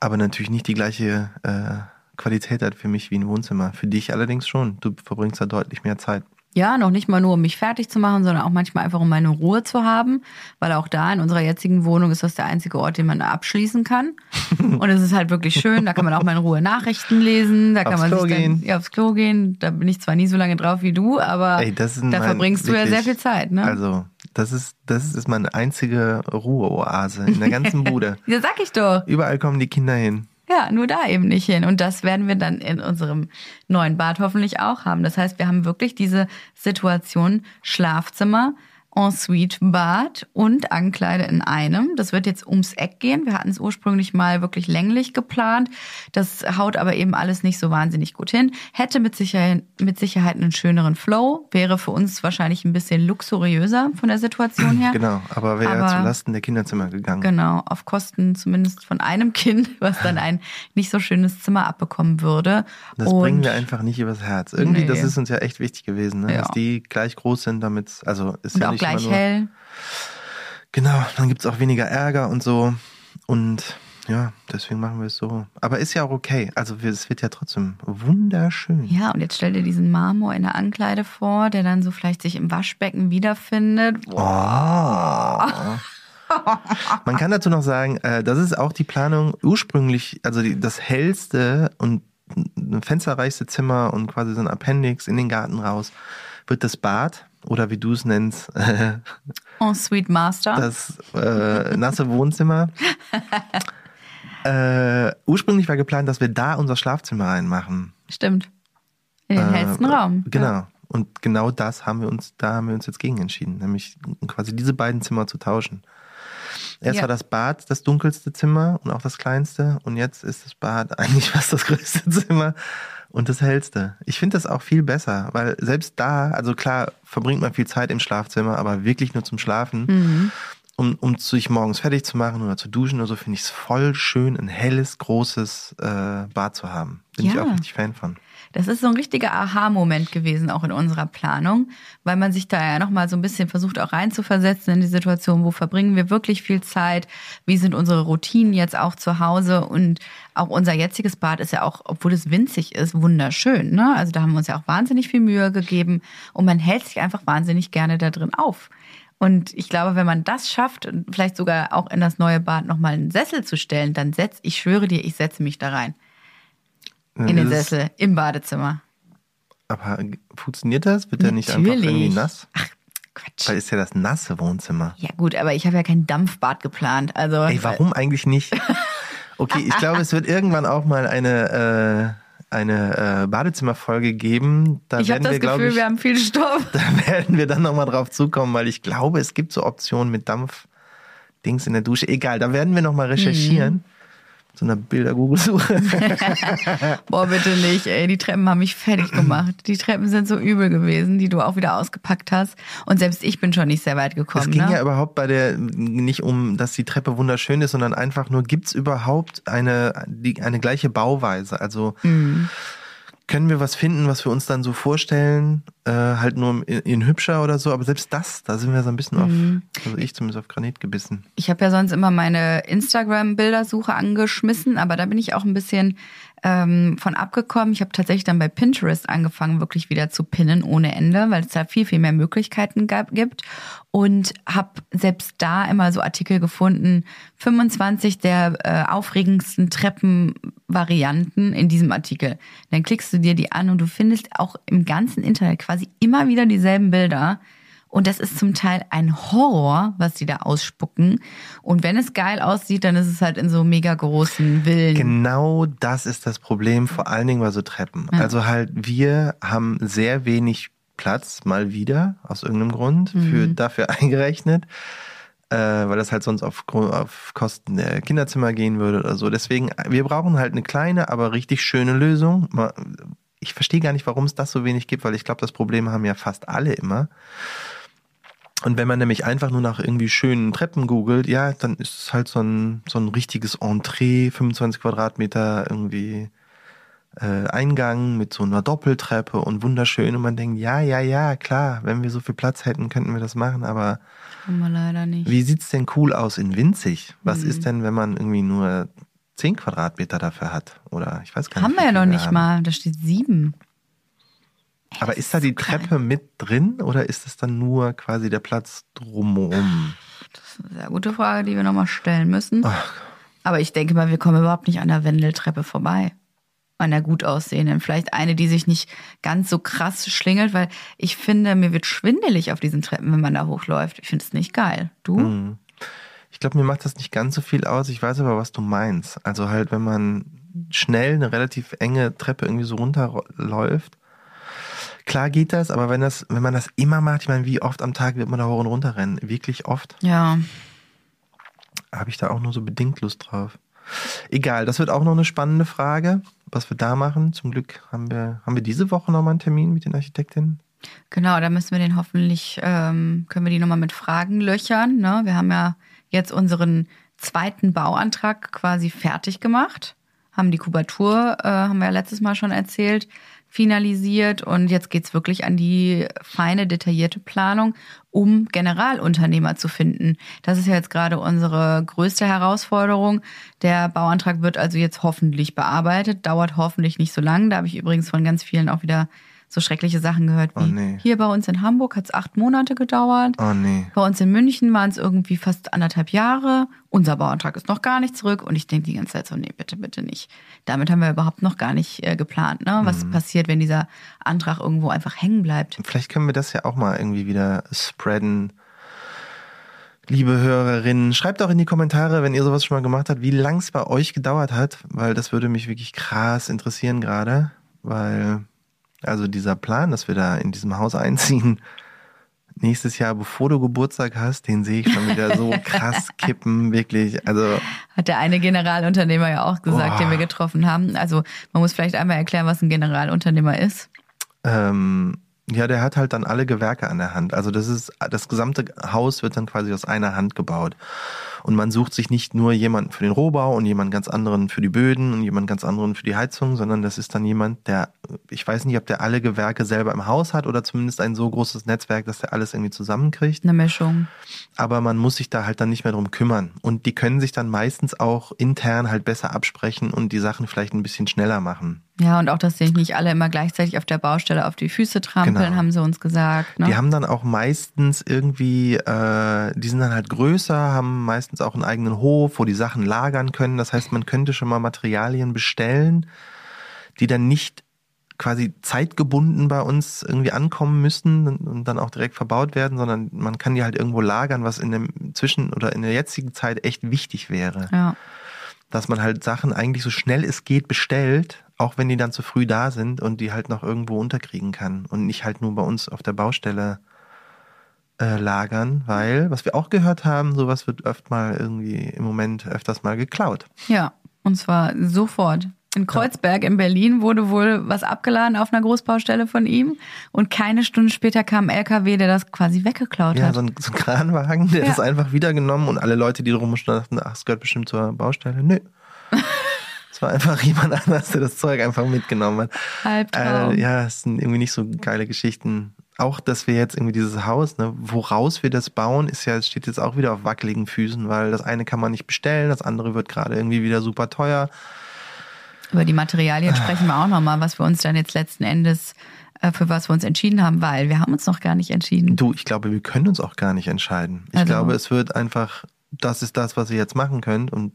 aber natürlich nicht die gleiche äh, Qualität hat für mich wie ein Wohnzimmer. Für dich allerdings schon. Du verbringst da deutlich mehr Zeit. Ja, noch nicht mal nur, um mich fertig zu machen, sondern auch manchmal einfach, um meine Ruhe zu haben. Weil auch da in unserer jetzigen Wohnung ist das der einzige Ort, den man abschließen kann. Und es ist halt wirklich schön. Da kann man auch mal in Ruhe Nachrichten lesen. Da kann Aufs man Klo sich dann, gehen. Ja, aufs Klo gehen. Da bin ich zwar nie so lange drauf wie du, aber Ey, da verbringst du ja wirklich- sehr viel Zeit, ne? Also, das ist, das ist meine einzige Ruheoase in der ganzen Bude. ja, sag ich doch. Überall kommen die Kinder hin. Ja, nur da eben nicht hin. Und das werden wir dann in unserem neuen Bad hoffentlich auch haben. Das heißt, wir haben wirklich diese Situation Schlafzimmer, Ensuite Bad und Ankleide in einem. Das wird jetzt ums Eck gehen. Wir hatten es ursprünglich mal wirklich länglich geplant. Das haut aber eben alles nicht so wahnsinnig gut hin. Hätte mit Sicherheit, mit Sicherheit einen schöneren Flow. Wäre für uns wahrscheinlich ein bisschen luxuriöser von der Situation her. Genau, aber wäre Aber- zulasten der Kinderzimmer gegangen. Genau, auf Kosten zumindest von einem Kind, was dann ein nicht so schönes Zimmer abbekommen würde. Das Und bringen wir einfach nicht übers Herz. Irgendwie, Nee. das ist uns ja echt wichtig gewesen, ne? Ja. dass die gleich groß sind, damit also ist und ja nicht gleich hell. Genau, dann gibt's auch weniger Ärger und so. Und ja, deswegen machen wir es so. Aber ist ja auch okay. Also es wird ja trotzdem wunderschön. Ja, und jetzt stell dir diesen Marmor in der Ankleide vor, der dann so vielleicht sich im Waschbecken wiederfindet. Boah. Oh. Man kann dazu noch sagen, äh, das ist auch die Planung ursprünglich, also das hellste und fensterreichste Zimmer und quasi so ein Appendix in den Garten raus, wird das Bad oder wie du es nennst, En Sweet Master. das äh, nasse Wohnzimmer. äh, ursprünglich war geplant, dass wir da unser Schlafzimmer reinmachen. Stimmt. In den Äh, hellsten Raum. Genau. Ja. Und genau das haben wir uns, da haben wir uns jetzt gegen entschieden, nämlich quasi diese beiden Zimmer zu tauschen. Erst Ja. war das Bad das dunkelste Zimmer und auch das kleinste und jetzt ist das Bad eigentlich fast das größte Zimmer und das hellste. Ich finde das auch viel besser, weil selbst da, also klar, verbringt man viel Zeit im Schlafzimmer, aber wirklich nur zum Schlafen. Mhm. Um, um sich morgens fertig zu machen oder zu duschen oder so, finde ich es voll schön, ein helles, großes äh, Bad zu haben. Bin ich Ja. auch richtig Fan von. Das ist so ein richtiger Aha-Moment gewesen, auch in unserer Planung, weil man sich da ja nochmal so ein bisschen versucht, auch reinzuversetzen in die Situation, wo verbringen wir wirklich viel Zeit, wie sind unsere Routinen jetzt auch zu Hause und auch unser jetziges Bad ist ja auch, obwohl es winzig ist, wunderschön. Ne? Also da haben wir uns ja auch wahnsinnig viel Mühe gegeben und man hält sich einfach wahnsinnig gerne da drin auf. Und ich glaube, wenn man das schafft, vielleicht sogar auch in das neue Bad nochmal einen Sessel zu stellen, dann setz, ich schwöre dir, ich setze mich da rein. In den Sessel, im Badezimmer. Aber funktioniert das? Wird der nicht einfach irgendwie nass? Quatsch. Weil ist ja das nasse Wohnzimmer. Ja gut, aber ich habe ja kein Dampfbad geplant. Also Ey, warum eigentlich nicht? Okay, ich glaube, es wird irgendwann auch mal eine, äh, eine äh, Badezimmerfolge geben. Da Ich habe werden das wir, Gefühl, ich, wir haben viel Stoff. da werden wir dann nochmal drauf zukommen, weil ich glaube, es gibt so Optionen mit Dampf-Dings in der Dusche. Egal, da werden wir nochmal recherchieren. Mhm. So eine Bilder-Google-Suche. Boah, bitte nicht, ey. Die Treppen haben mich fertig gemacht. Die Treppen sind so übel gewesen, die du auch wieder ausgepackt hast. Und selbst ich bin schon nicht sehr weit gekommen. Es ging ne? ja überhaupt bei der nicht um, dass die Treppe wunderschön ist, sondern einfach nur, gibt's überhaupt eine, die, eine gleiche Bauweise? Also Mhm. Können wir was finden, was wir uns dann so vorstellen, äh, halt nur in, in hübscher oder so, aber selbst das, da sind wir so ein bisschen Mhm. auf, also ich zumindest auf Granit gebissen. Ich habe ja sonst immer meine Instagram-Bildersuche angeschmissen, aber da bin ich auch ein bisschen ähm, von abgekommen. Ich habe tatsächlich dann bei Pinterest angefangen, wirklich wieder zu pinnen ohne Ende, weil es da viel, viel mehr Möglichkeiten gab, gibt. Und habe selbst da immer so Artikel gefunden, 25 der äh, aufregendsten Treppenvarianten in diesem Artikel. Dann klickst du dir die an und du findest auch im ganzen Internet quasi immer wieder dieselben Bilder. Und das ist zum Teil ein Horror, was die da ausspucken. Und wenn es geil aussieht, dann ist es halt in so mega großen Villen. Genau das ist das Problem, vor allen Dingen bei so Treppen. Ja. Also halt, wir haben sehr wenig Platz, mal wieder, aus irgendeinem Grund, für, dafür eingerechnet, äh, weil das halt sonst auf, auf Kosten der Kinderzimmer gehen würde oder so. Deswegen, wir brauchen halt eine kleine, aber richtig schöne Lösung. Ich verstehe gar nicht, warum es das so wenig gibt, weil ich glaube, das Problem haben ja fast alle immer. Und wenn man nämlich einfach nur nach irgendwie schönen Treppen googelt, ja, dann ist es halt so ein, so ein richtiges Entree, 25 Quadratmeter irgendwie äh, Eingang mit so einer Doppeltreppe und wunderschön. Und man denkt, ja, ja, ja, klar, wenn wir so viel Platz hätten, könnten wir das machen. Aber Haben leider nicht. wie sieht's denn cool aus in winzig? Was Mhm. ist denn, wenn man irgendwie nur 10 Quadratmeter dafür hat? Oder ich weiß gar haben nicht. wir ja noch nicht haben. mal. Da steht sieben. Aber ist da die Treppe mit drin oder ist es dann nur quasi der Platz drumherum? Das ist eine sehr gute Frage, die wir nochmal stellen müssen. Ach, Aber ich denke mal, wir kommen überhaupt nicht an der Wendeltreppe vorbei. An der gut aussehenden. Vielleicht eine, die sich nicht ganz so krass schlingelt, weil ich finde, mir wird schwindelig auf diesen Treppen, wenn man da hochläuft. Ich finde es nicht geil. Du? Mhm. Ich glaube, mir macht das nicht ganz so viel aus. Ich weiß aber, was du meinst. Also halt, wenn man schnell eine relativ enge Treppe irgendwie so runterläuft. Klar geht das, aber wenn das, wenn man das immer macht, ich meine, wie oft am Tag wird man da hoch und runter rennen? Wirklich oft? Ja. Habe ich da auch nur so bedingt Lust drauf. Egal, das wird auch noch eine spannende Frage, was wir da machen. Zum Glück haben wir, haben wir diese Woche nochmal einen Termin mit den Architektinnen. Genau, da müssen wir den hoffentlich, ähm, können wir die nochmal mit Fragen löchern. Ne? Wir haben ja jetzt unseren zweiten Bauantrag quasi fertig gemacht, haben die Kubatur, äh, haben wir ja letztes Mal schon erzählt, finalisiert und jetzt geht's wirklich an die feine, detaillierte Planung, um Generalunternehmer zu finden. Das ist ja jetzt gerade unsere größte Herausforderung. Der Bauantrag wird also jetzt hoffentlich bearbeitet, dauert hoffentlich nicht so lang. Da habe ich übrigens von ganz vielen auch wieder so schreckliche Sachen gehört wie Oh, nee. hier bei uns in Hamburg hat es acht Monate gedauert. Oh nee. Bei uns in München waren es irgendwie fast anderthalb Jahre. Unser Bauantrag ist noch gar nicht zurück. Und ich denke die ganze Zeit so, nee, bitte, bitte nicht. Damit haben wir überhaupt noch gar nicht äh, geplant, ne? Mhm. was passiert, wenn dieser Antrag irgendwo einfach hängen bleibt. Vielleicht können wir das ja auch mal irgendwie wieder spreaden. Liebe Hörerinnen, schreibt auch in die Kommentare, wenn ihr sowas schon mal gemacht habt, wie lang es bei euch gedauert hat, weil das würde mich wirklich krass interessieren gerade, weil also dieser Plan, dass wir da in diesem Haus einziehen, nächstes Jahr, bevor du Geburtstag hast, den sehe ich schon wieder so krass kippen, wirklich. Also Hat der eine Generalunternehmer ja auch gesagt, Boah. den wir getroffen haben. Also man muss vielleicht einmal erklären, was ein Generalunternehmer ist. Ähm, ja, der hat halt dann alle Gewerke an der Hand. Also das ist, das gesamte Haus wird dann quasi aus einer Hand gebaut. Und man sucht sich nicht nur jemanden für den Rohbau und jemanden ganz anderen für die Böden und jemanden ganz anderen für die Heizung, sondern das ist dann jemand, der, ich weiß nicht, ob der alle Gewerke selber im Haus hat oder zumindest ein so großes Netzwerk, dass der alles irgendwie zusammenkriegt. Eine Mischung. Aber man muss sich da halt dann nicht mehr drum kümmern. Und die können sich dann meistens auch intern halt besser absprechen und die Sachen vielleicht ein bisschen schneller machen. Ja, und auch, dass sich nicht alle immer gleichzeitig auf der Baustelle auf die Füße trampeln, Genau. haben sie uns gesagt. Ne? Die haben dann auch meistens irgendwie, äh, die sind dann halt größer, haben meistens auch einen eigenen Hof, wo die Sachen lagern können. Das heißt, man könnte schon mal Materialien bestellen, die dann nicht quasi zeitgebunden bei uns irgendwie ankommen müssen und- dann auch direkt verbaut werden, sondern man kann die halt irgendwo lagern, was in dem Zwischen- oder in der jetzigen Zeit echt wichtig wäre. ja. Dass man halt Sachen eigentlich so schnell es geht bestellt, auch wenn die dann zu früh da sind und die halt noch irgendwo unterkriegen kann und nicht halt nur bei uns auf der Baustelle äh, lagern, weil, was wir auch gehört haben, sowas wird öfter mal irgendwie im Moment öfters mal geklaut. Ja, und zwar sofort. In Kreuzberg in Berlin wurde wohl was abgeladen auf einer Großbaustelle von ihm und keine Stunde später kam ein LKW, der das quasi weggeklaut Ja, hat. so ein, so ein Kranwagen, der Ja. das einfach wiedergenommen und alle Leute, die drum standen, dachten, ach, es gehört bestimmt zur Baustelle. Nö. Es war einfach jemand anders, der das Zeug einfach mitgenommen hat. Halbtraum. Äh, ja, es sind irgendwie nicht so geile Geschichten. Auch, dass wir jetzt irgendwie dieses Haus, ne, woraus wir das bauen, ist ja, es steht jetzt auch wieder auf wackeligen Füßen, weil das eine kann man nicht bestellen, das andere wird gerade irgendwie wieder super teuer. Über die Materialien sprechen wir auch nochmal, was wir uns dann jetzt letzten Endes, äh, für was wir uns entschieden haben, weil wir haben uns noch gar nicht entschieden. Du, ich glaube, wir können uns auch gar nicht entscheiden. Ich Also- glaube, es wird einfach, das ist das, was ihr jetzt machen könnt und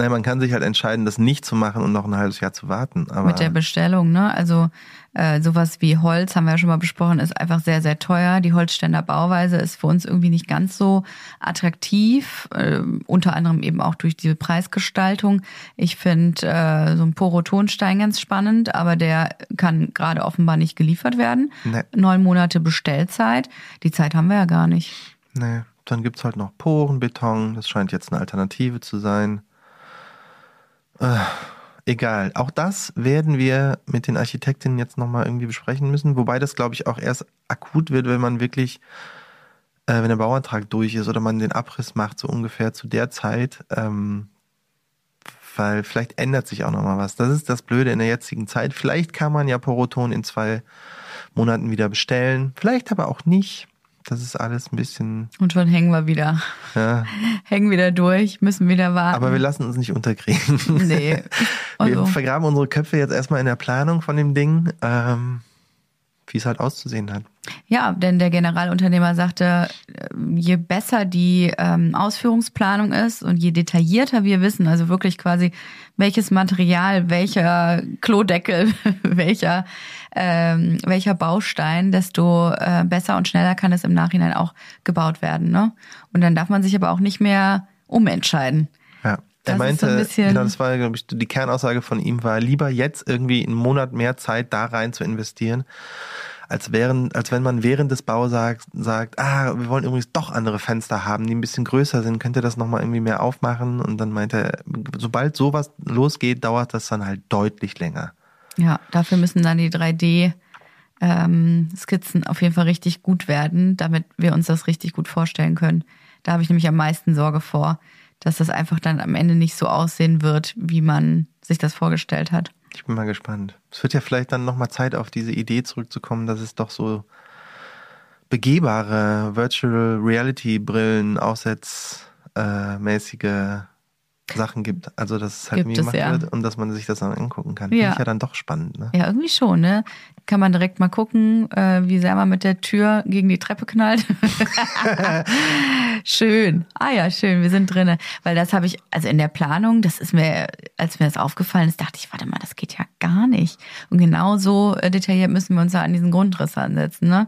Nein, man kann sich halt entscheiden, das nicht zu machen und noch ein halbes Jahr zu warten. Aber mit der Bestellung, ne? Also äh, sowas wie Holz, haben wir ja schon mal besprochen, ist einfach sehr, sehr teuer. Die Holzständer Bauweise ist für uns irgendwie nicht ganz so attraktiv, äh, unter anderem eben auch durch diese Preisgestaltung. Ich finde äh, so ein Porotonstein ganz spannend, aber der kann gerade offenbar nicht geliefert werden. Nee. Neun Monate Bestellzeit, die Zeit haben wir ja gar nicht. Nee, dann gibt's halt noch Porenbeton, das scheint jetzt eine Alternative zu sein. Äh, egal, auch das werden wir mit den Architektinnen jetzt nochmal irgendwie besprechen müssen, wobei das, glaube ich, auch erst akut wird, wenn man wirklich, äh, wenn der Bauantrag durch ist oder man den Abriss macht, so ungefähr zu der Zeit, ähm, weil vielleicht ändert sich auch nochmal was. Das ist das Blöde in der jetzigen Zeit. Vielleicht kann man ja Poroton in zwei Monaten wieder bestellen, vielleicht aber auch nicht. Das ist alles ein bisschen. Und schon hängen wir wieder. Ja. Hängen wieder durch, müssen wieder warten. Aber wir lassen uns nicht unterkriegen. Nee. Wir Also, vergraben unsere Köpfe jetzt erstmal in der Planung von dem Ding, ähm, wie es halt auszusehen hat. ja, denn der Generalunternehmer sagte, äh, je besser die ähm, Ausführungsplanung ist und je detaillierter wir wissen, also wirklich quasi welches Material, welcher Klodeckel, welcher ähm, welcher Baustein, desto äh, besser und schneller kann es im Nachhinein auch gebaut werden. Ne? Und dann darf man sich aber auch nicht mehr umentscheiden. Ja. Das Er ist meinte, so genau, das war, glaube ich, die Kernaussage von ihm war, lieber jetzt irgendwie einen Monat mehr Zeit da rein zu investieren, als während, als wenn man während des Baus sagt, sagt, ah, wir wollen übrigens doch andere Fenster haben, die ein bisschen größer sind, könnt ihr das nochmal irgendwie mehr aufmachen? Und dann meinte er, sobald sowas losgeht, dauert das dann halt deutlich länger. Ja, dafür müssen dann die 3D ähm, Skizzen auf jeden Fall richtig gut werden, damit wir uns das richtig gut vorstellen können. Da habe ich nämlich am meisten Sorge vor, dass das einfach dann am Ende nicht so aussehen wird, wie man sich das vorgestellt hat. Ich bin mal gespannt. Es wird ja vielleicht dann nochmal Zeit, auf diese Idee zurückzukommen, dass es doch so begehbare Virtual Reality Brillen, Aufsetzmäßige Sachen gibt. Also, dass es halt Gibt irgendwie es, gemacht ja. wird und dass man sich das dann angucken kann. Ja. Finde ich ja dann doch spannend, ne? Ja, irgendwie schon, ne? Kann man direkt mal gucken, äh, wie sehr man mit der Tür gegen die Treppe knallt. schön. Ah ja, schön, wir sind drinne. Weil das habe ich, also in der Planung, das ist mir, als mir das aufgefallen ist, dachte ich, warte mal, das geht ja gar nicht. Und genau so äh, detailliert müssen wir uns da an diesen Grundriss ansetzen, ne?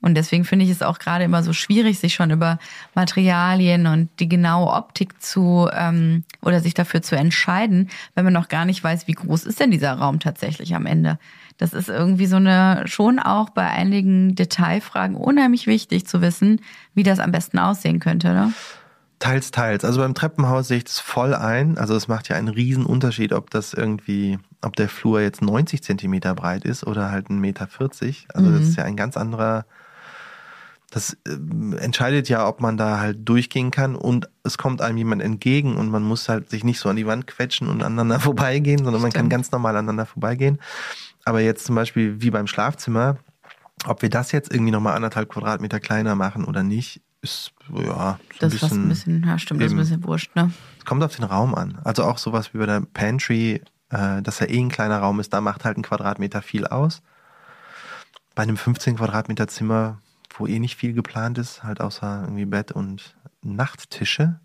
Und deswegen finde ich es auch gerade immer so schwierig, sich schon über Materialien und die genaue Optik zu ähm, oder sich dafür zu entscheiden, wenn man noch gar nicht weiß, wie groß ist denn dieser Raum tatsächlich am Ende. Das ist irgendwie so eine, schon auch bei einigen Detailfragen unheimlich wichtig zu wissen, wie das am besten aussehen könnte. Ne? Teils, teils. Also beim Treppenhaus sehe ich das voll ein. Also es macht ja einen riesen Unterschied, ob das irgendwie, ob der Flur jetzt 90 Zentimeter breit ist oder halt 1,40 Meter. Also das ist ja ein ganz anderer, das äh, entscheidet ja, ob man da halt durchgehen kann und es kommt einem jemand entgegen und man muss halt sich nicht so an die Wand quetschen und aneinander vorbeigehen, sondern man kann Stimmt. ganz normal aneinander vorbeigehen. Aber jetzt zum Beispiel wie beim Schlafzimmer, ob wir das jetzt irgendwie nochmal anderthalb Quadratmeter kleiner machen oder nicht, ist ja so Das ist ein bisschen, ja stimmt, das ist ein eben. bisschen wurscht, ne? es kommt auf den Raum an. Also auch sowas wie bei der Pantry, äh, dass ja eh ein kleiner Raum ist, da macht halt ein Quadratmeter viel aus. Bei einem 15 Quadratmeter Zimmer, wo eh nicht viel geplant ist, halt außer irgendwie Bett und Nachttische.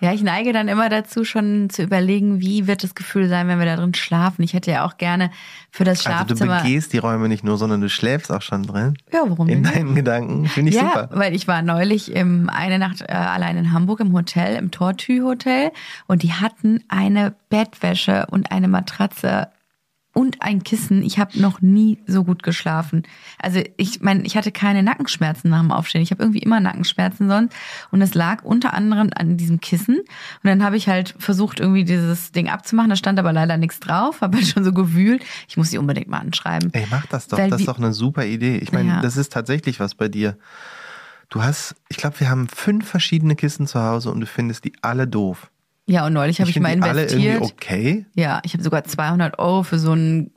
Ja, ich neige dann immer dazu, schon zu überlegen, wie wird das Gefühl sein, wenn wir da drin schlafen. Ich hätte ja auch gerne für das Also du Schlafzimmer. begehst die Räume nicht nur, sondern du schläfst auch schon drin. ja, warum In denn? deinen Gedanken. Finde ich ja, super. weil ich war neulich im, eine Nacht äh, allein in Hamburg im Hotel, im Tortue Hotel und die hatten eine Bettwäsche und eine Matratze und ein Kissen. Ich habe noch nie so gut geschlafen. Also ich meine, ich hatte keine Nackenschmerzen nach dem Aufstehen. Ich habe irgendwie immer Nackenschmerzen sonst und es lag unter anderem an diesem Kissen und dann habe ich halt versucht irgendwie dieses Ding abzumachen. Da stand aber leider nichts drauf. Habe halt schon so gewühlt. Ich muss sie unbedingt mal anschreiben. Ey, mach das doch. Weil das ist doch eine super Idee. Ich meine, Ja. das ist tatsächlich was bei dir. Du hast, ich glaube, wir haben fünf verschiedene Kissen zu Hause und du findest die alle doof. Ja, und neulich habe ich, find mal die alle investiert. irgendwie okay. Ja, ich habe sogar 200 Euro für so ein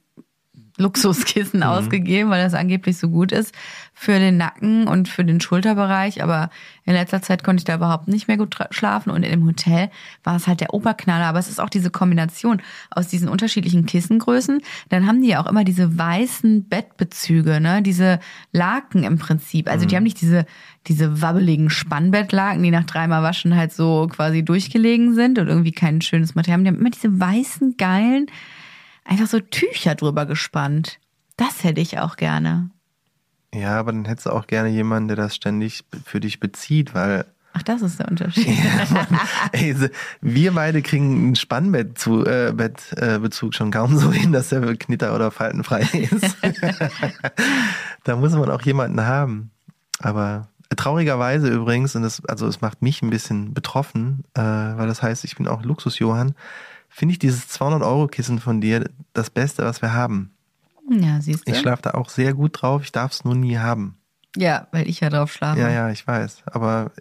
Luxuskissen ausgegeben, weil das angeblich so gut ist für den Nacken und für den Schulterbereich. Aber in letzter Zeit konnte ich da überhaupt nicht mehr gut schlafen. Und im Hotel war es halt der Oberknaller. Aber es ist auch diese Kombination aus diesen unterschiedlichen Kissengrößen. Dann haben die ja auch immer diese weißen Bettbezüge, ne? Diese Laken im Prinzip. Also die haben nicht diese, diese wabbeligen Spannbettlaken, die nach dreimal Waschen halt so quasi durchgelegen sind und irgendwie kein schönes Material. haben. Die haben immer diese weißen, geilen, einfach so Tücher drüber gespannt. Das hätte ich auch gerne. Ja, aber dann hättest du auch gerne jemanden, der das ständig für dich bezieht, weil Ach, das ist der Unterschied. ey, so- wir beide kriegen einen Spannbettbezug zu, äh, äh, schon kaum so hin, dass der knitter- oder faltenfrei ist. da muss man auch jemanden haben. Aber traurigerweise übrigens, und das, also es macht mich ein bisschen betroffen, äh, weil das heißt, ich bin auch Luxus-Johann, finde ich dieses 200-Euro-Kissen von dir das Beste, was wir haben. Ja, siehst du. Ich schlafe da auch sehr gut drauf, ich darf es nur nie haben. ja, weil ich ja drauf schlafe. Ja, ja, ich weiß. Aber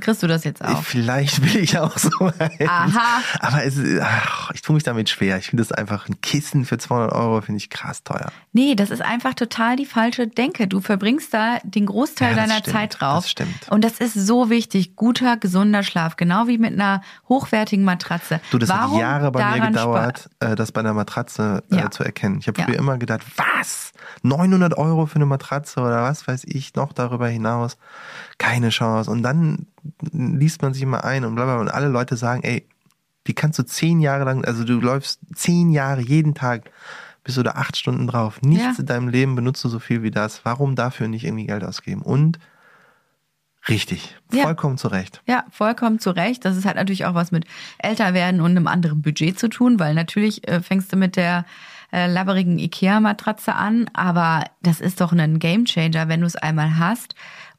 Kriegst du das jetzt auch? vielleicht will ich auch so ein. Aha. Aber es, ach, ich tue mich damit schwer. Ich finde das einfach ein Kissen für 200 Euro, finde ich krass teuer. Nee, das ist einfach total die falsche Denke. Du verbringst da den Großteil Ja, deiner stimmt, Zeit drauf. das stimmt. Und das ist so wichtig. Guter, gesunder Schlaf. Genau wie mit einer hochwertigen Matratze. Du, das Warum hat Jahre bei mir gedauert, äh, das bei einer Matratze äh, Ja. zu erkennen. Ich habe Ja. früher immer gedacht, was? 900 Euro für eine Matratze oder was weiß ich, noch darüber hinaus. Keine Chance. Und dann liest man sich mal ein und bla bla. bla. Und alle Leute sagen, ey, die kannst du zehn Jahre lang, also du läufst zehn Jahre jeden Tag, bist du da acht Stunden drauf. Nichts Ja. in deinem Leben benutzt du so viel wie das. Warum dafür nicht irgendwie Geld ausgeben? Und richtig, Ja. vollkommen zu Recht. Ja, vollkommen zu Recht. Das ist halt natürlich auch was mit Älterwerden und einem anderen Budget zu tun, weil natürlich äh, fängst du mit der äh, labberigen Ikea-Matratze an, aber das ist doch ein Gamechanger, wenn du es einmal hast.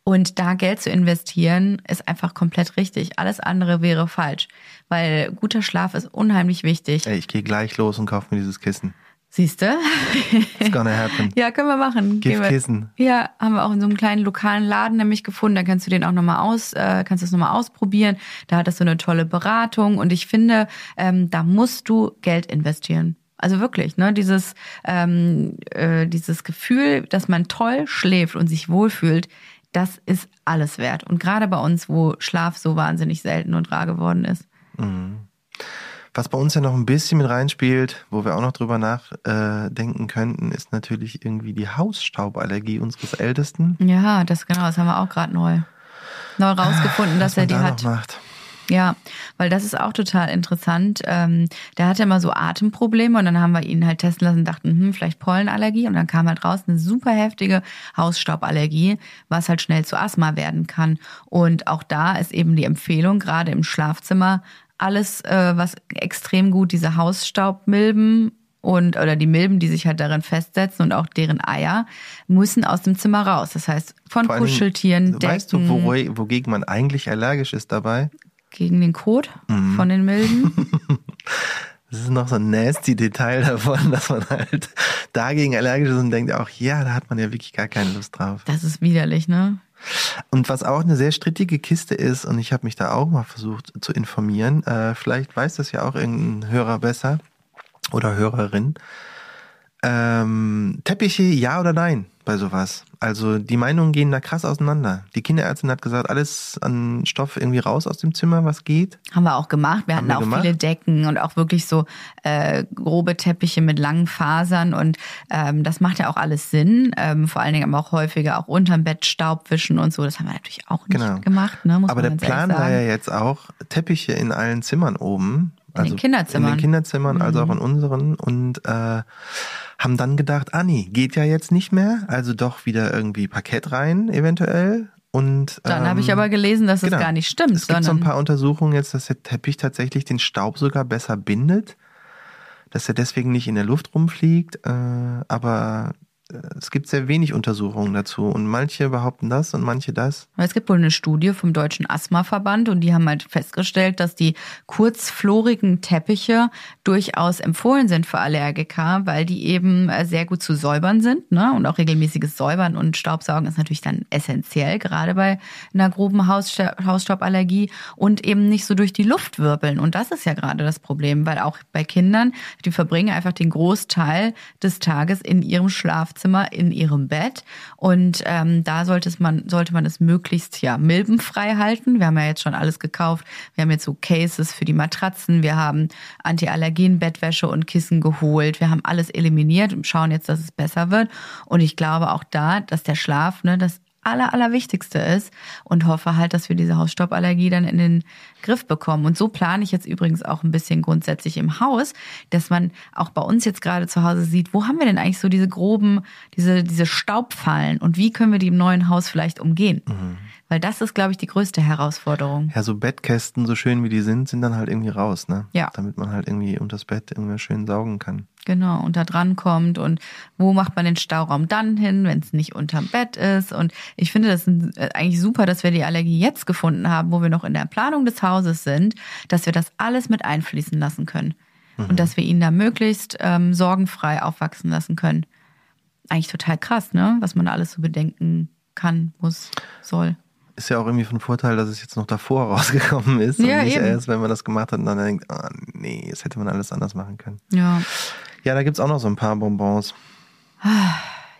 Und da Geld zu investieren, ist einfach komplett richtig. Alles andere wäre falsch, weil guter Schlaf ist unheimlich wichtig. Ey, ich gehe gleich los und kaufe mir dieses Kissen. Siehst du? It's gonna happen. Ja, können wir machen. Giftkissen. Ja, haben wir auch in so einem kleinen lokalen Laden nämlich gefunden. Da kannst du den auch nochmal aus, äh, kannst du es nochmal ausprobieren. Da hat das so eine tolle Beratung und ich finde, ähm, da musst du Geld investieren. Also wirklich, ne, dieses, ähm, äh, dieses Gefühl, dass man toll schläft und sich wohlfühlt, das ist alles wert. Und gerade bei uns, wo Schlaf so wahnsinnig selten und rar geworden ist. Was bei uns ja noch ein bisschen mit reinspielt, wo wir auch noch drüber nachdenken denken könnten, ist natürlich irgendwie die Hausstauballergie unseres Ältesten. Ja, das genau, das haben wir auch gerade neu, neu rausgefunden, dass er die hat. macht. Ja, weil das ist auch total interessant. Ähm, der hatte immer so Atemprobleme und dann haben wir ihn halt testen lassen und dachten, hm, vielleicht Pollenallergie. Und dann kam halt raus eine super heftige Hausstauballergie, was halt schnell zu Asthma werden kann. Und auch da ist eben die Empfehlung, gerade im Schlafzimmer, alles, äh, was extrem gut diese Hausstaubmilben und oder die Milben, die sich halt darin festsetzen und auch deren Eier, müssen aus dem Zimmer raus. Das heißt, von Kuscheltieren, Decken, Weißt du, wo, wogegen man eigentlich allergisch ist dabei? Gegen den Kot Mhm. von den Milben. Das ist noch so ein nasty Detail davon, dass man halt dagegen allergisch ist und denkt auch, ja, da hat man ja wirklich gar keine Lust drauf. Das ist widerlich, ne? Und was auch eine sehr strittige Kiste ist, und ich habe mich da auch mal versucht zu informieren, äh, vielleicht weiß das ja auch irgendein Hörer besser oder Hörerin. Ähm, Teppiche, ja oder nein bei sowas? Also die Meinungen gehen da krass auseinander. Die Kinderärztin hat gesagt, alles an Stoff irgendwie raus aus dem Zimmer, was geht. Haben wir auch gemacht. Wir hatten wir auch gemacht? viele Decken und auch wirklich so äh, grobe Teppiche mit langen Fasern und ähm, das macht ja auch alles Sinn. Ähm, vor allen Dingen aber auch häufiger auch unterm Bett Staub wischen und so. Das haben wir natürlich auch nicht Genau. gemacht, ne? Muss Aber man der Plan war ja jetzt auch, Teppiche in allen Zimmern oben. also In den Kinderzimmern. Mhm. In den Kinderzimmern, also auch in unseren. Und äh, haben dann gedacht, ah nee, geht ja jetzt nicht mehr. Also doch wieder irgendwie Parkett rein, eventuell. Und Dann ähm, habe ich aber gelesen, dass es genau. gar nicht stimmt, Es gibt so ein paar Untersuchungen jetzt, dass der Teppich tatsächlich den Staub sogar besser bindet. Dass er deswegen nicht in der Luft rumfliegt. Äh, aber es gibt sehr wenig Untersuchungen dazu und manche behaupten das und manche das. Es gibt wohl eine Studie vom Deutschen Asthmaverband und die haben halt festgestellt, dass die kurzflorigen Teppiche durchaus empfohlen sind für Allergiker, weil die eben äh, sehr gut zu säubern sind ne? und auch regelmäßiges Säubern und Staubsaugen ist natürlich dann essentiell, gerade bei einer groben Hausstauballergie und eben nicht so durch die Luft wirbeln. Und das ist ja gerade das Problem, weil auch bei Kindern, die verbringen einfach den Großteil des Tages in ihrem Schlafzimmer Schlafzimmer in ihrem Bett. Und ähm, da sollte man, sollte man es möglichst ja milbenfrei halten. Wir haben ja jetzt schon alles gekauft. Wir haben jetzt so Cases für die Matratzen. Wir haben Antiallergen-Bettwäsche und Kissen geholt. Wir haben alles eliminiert und schauen jetzt, dass es besser wird. Und ich glaube auch da, dass der Schlaf, ne, das aller, allerwichtigste ist und hoffe halt, dass wir diese Hausstauballergie dann in den Griff bekommen. Und so plane ich jetzt übrigens auch ein bisschen grundsätzlich im Haus, dass man auch bei uns jetzt gerade zu Hause sieht, wo haben wir denn eigentlich so diese groben, diese, diese Staubfallen und wie können wir die im neuen Haus vielleicht umgehen? Mhm. Weil das ist, glaube ich, die größte Herausforderung. Ja, so Bettkästen, so schön wie die sind, sind dann halt irgendwie raus, ne? Ja. Damit man halt irgendwie unter das Bett irgendwie schön saugen kann. Genau, und da dran kommt und wo macht man den Stauraum dann hin, wenn es nicht unterm Bett ist. Und ich finde das äh, eigentlich super, dass wir die Allergie jetzt gefunden haben, wo wir noch in der Planung des Hauses sind, dass wir das alles mit einfließen lassen können. Mhm. Und dass wir ihn da möglichst ähm, sorgenfrei aufwachsen lassen können. Eigentlich total krass, ne? Was man da alles so bedenken kann, muss, soll ist ja auch irgendwie von Vorteil, dass es jetzt noch davor rausgekommen ist ja, und nicht eben. erst, wenn man das gemacht hat und dann denkt, oh, nee, das hätte man alles anders machen können. Ja. Ja, da gibt's auch noch so ein paar Bonbons.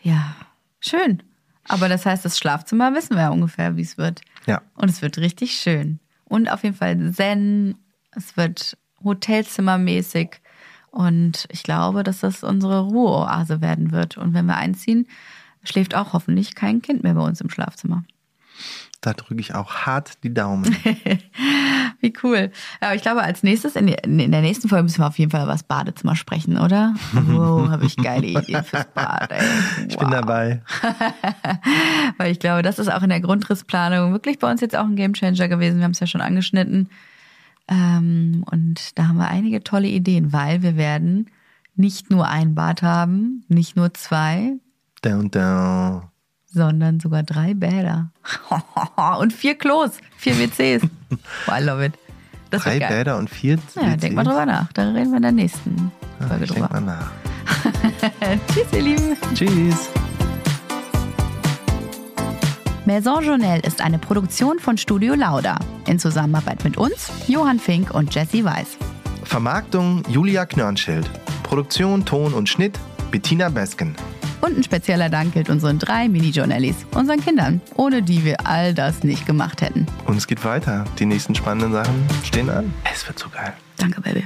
Ja, schön. Aber das heißt, das Schlafzimmer wissen wir ja ungefähr, wie es wird. Ja. Und es wird richtig schön. Und auf jeden Fall Zen. Es wird Hotelzimmermäßig. Und ich glaube, dass das unsere Ruheoase werden wird. Und wenn wir einziehen, schläft auch hoffentlich kein Kind mehr bei uns im Schlafzimmer. Da drücke ich auch hart die Daumen. Wie cool. Aber ich glaube, als nächstes, in, der nächsten Folge müssen wir auf jeden Fall über das Badezimmer sprechen, oder? Wow, habe ich geile Ideen fürs Bad, ey. Wow. Ich bin dabei. Weil ich glaube, das ist auch in der Grundrissplanung wirklich bei uns jetzt auch ein Gamechanger gewesen. Wir haben es ja schon angeschnitten. Ähm, und da haben wir einige tolle Ideen, weil wir werden nicht nur ein Bad haben, nicht nur zwei. Down, down sondern sogar drei Bäder. und vier Klos, vier WCs. Oh, I love it. Das drei Bäder und vier WCs? Ja, denk mal drüber nach. Da reden wir in der nächsten ah, Folge drüber. Denk mal nach. Tschüss, ihr Lieben. Tschüss. Maison Journal ist eine Produktion von Studio Lauda in Zusammenarbeit mit uns, Johann Fink und Jesse Weiß. Vermarktung Julia Knörnschild. Produktion, Ton und Schnitt Bettina Besken. Und ein spezieller Dank gilt unseren drei Mini-Journalies, unseren Kindern, ohne die wir all das nicht gemacht hätten. Und es geht weiter. Die nächsten spannenden Sachen stehen an. Es wird so geil. Danke, Baby.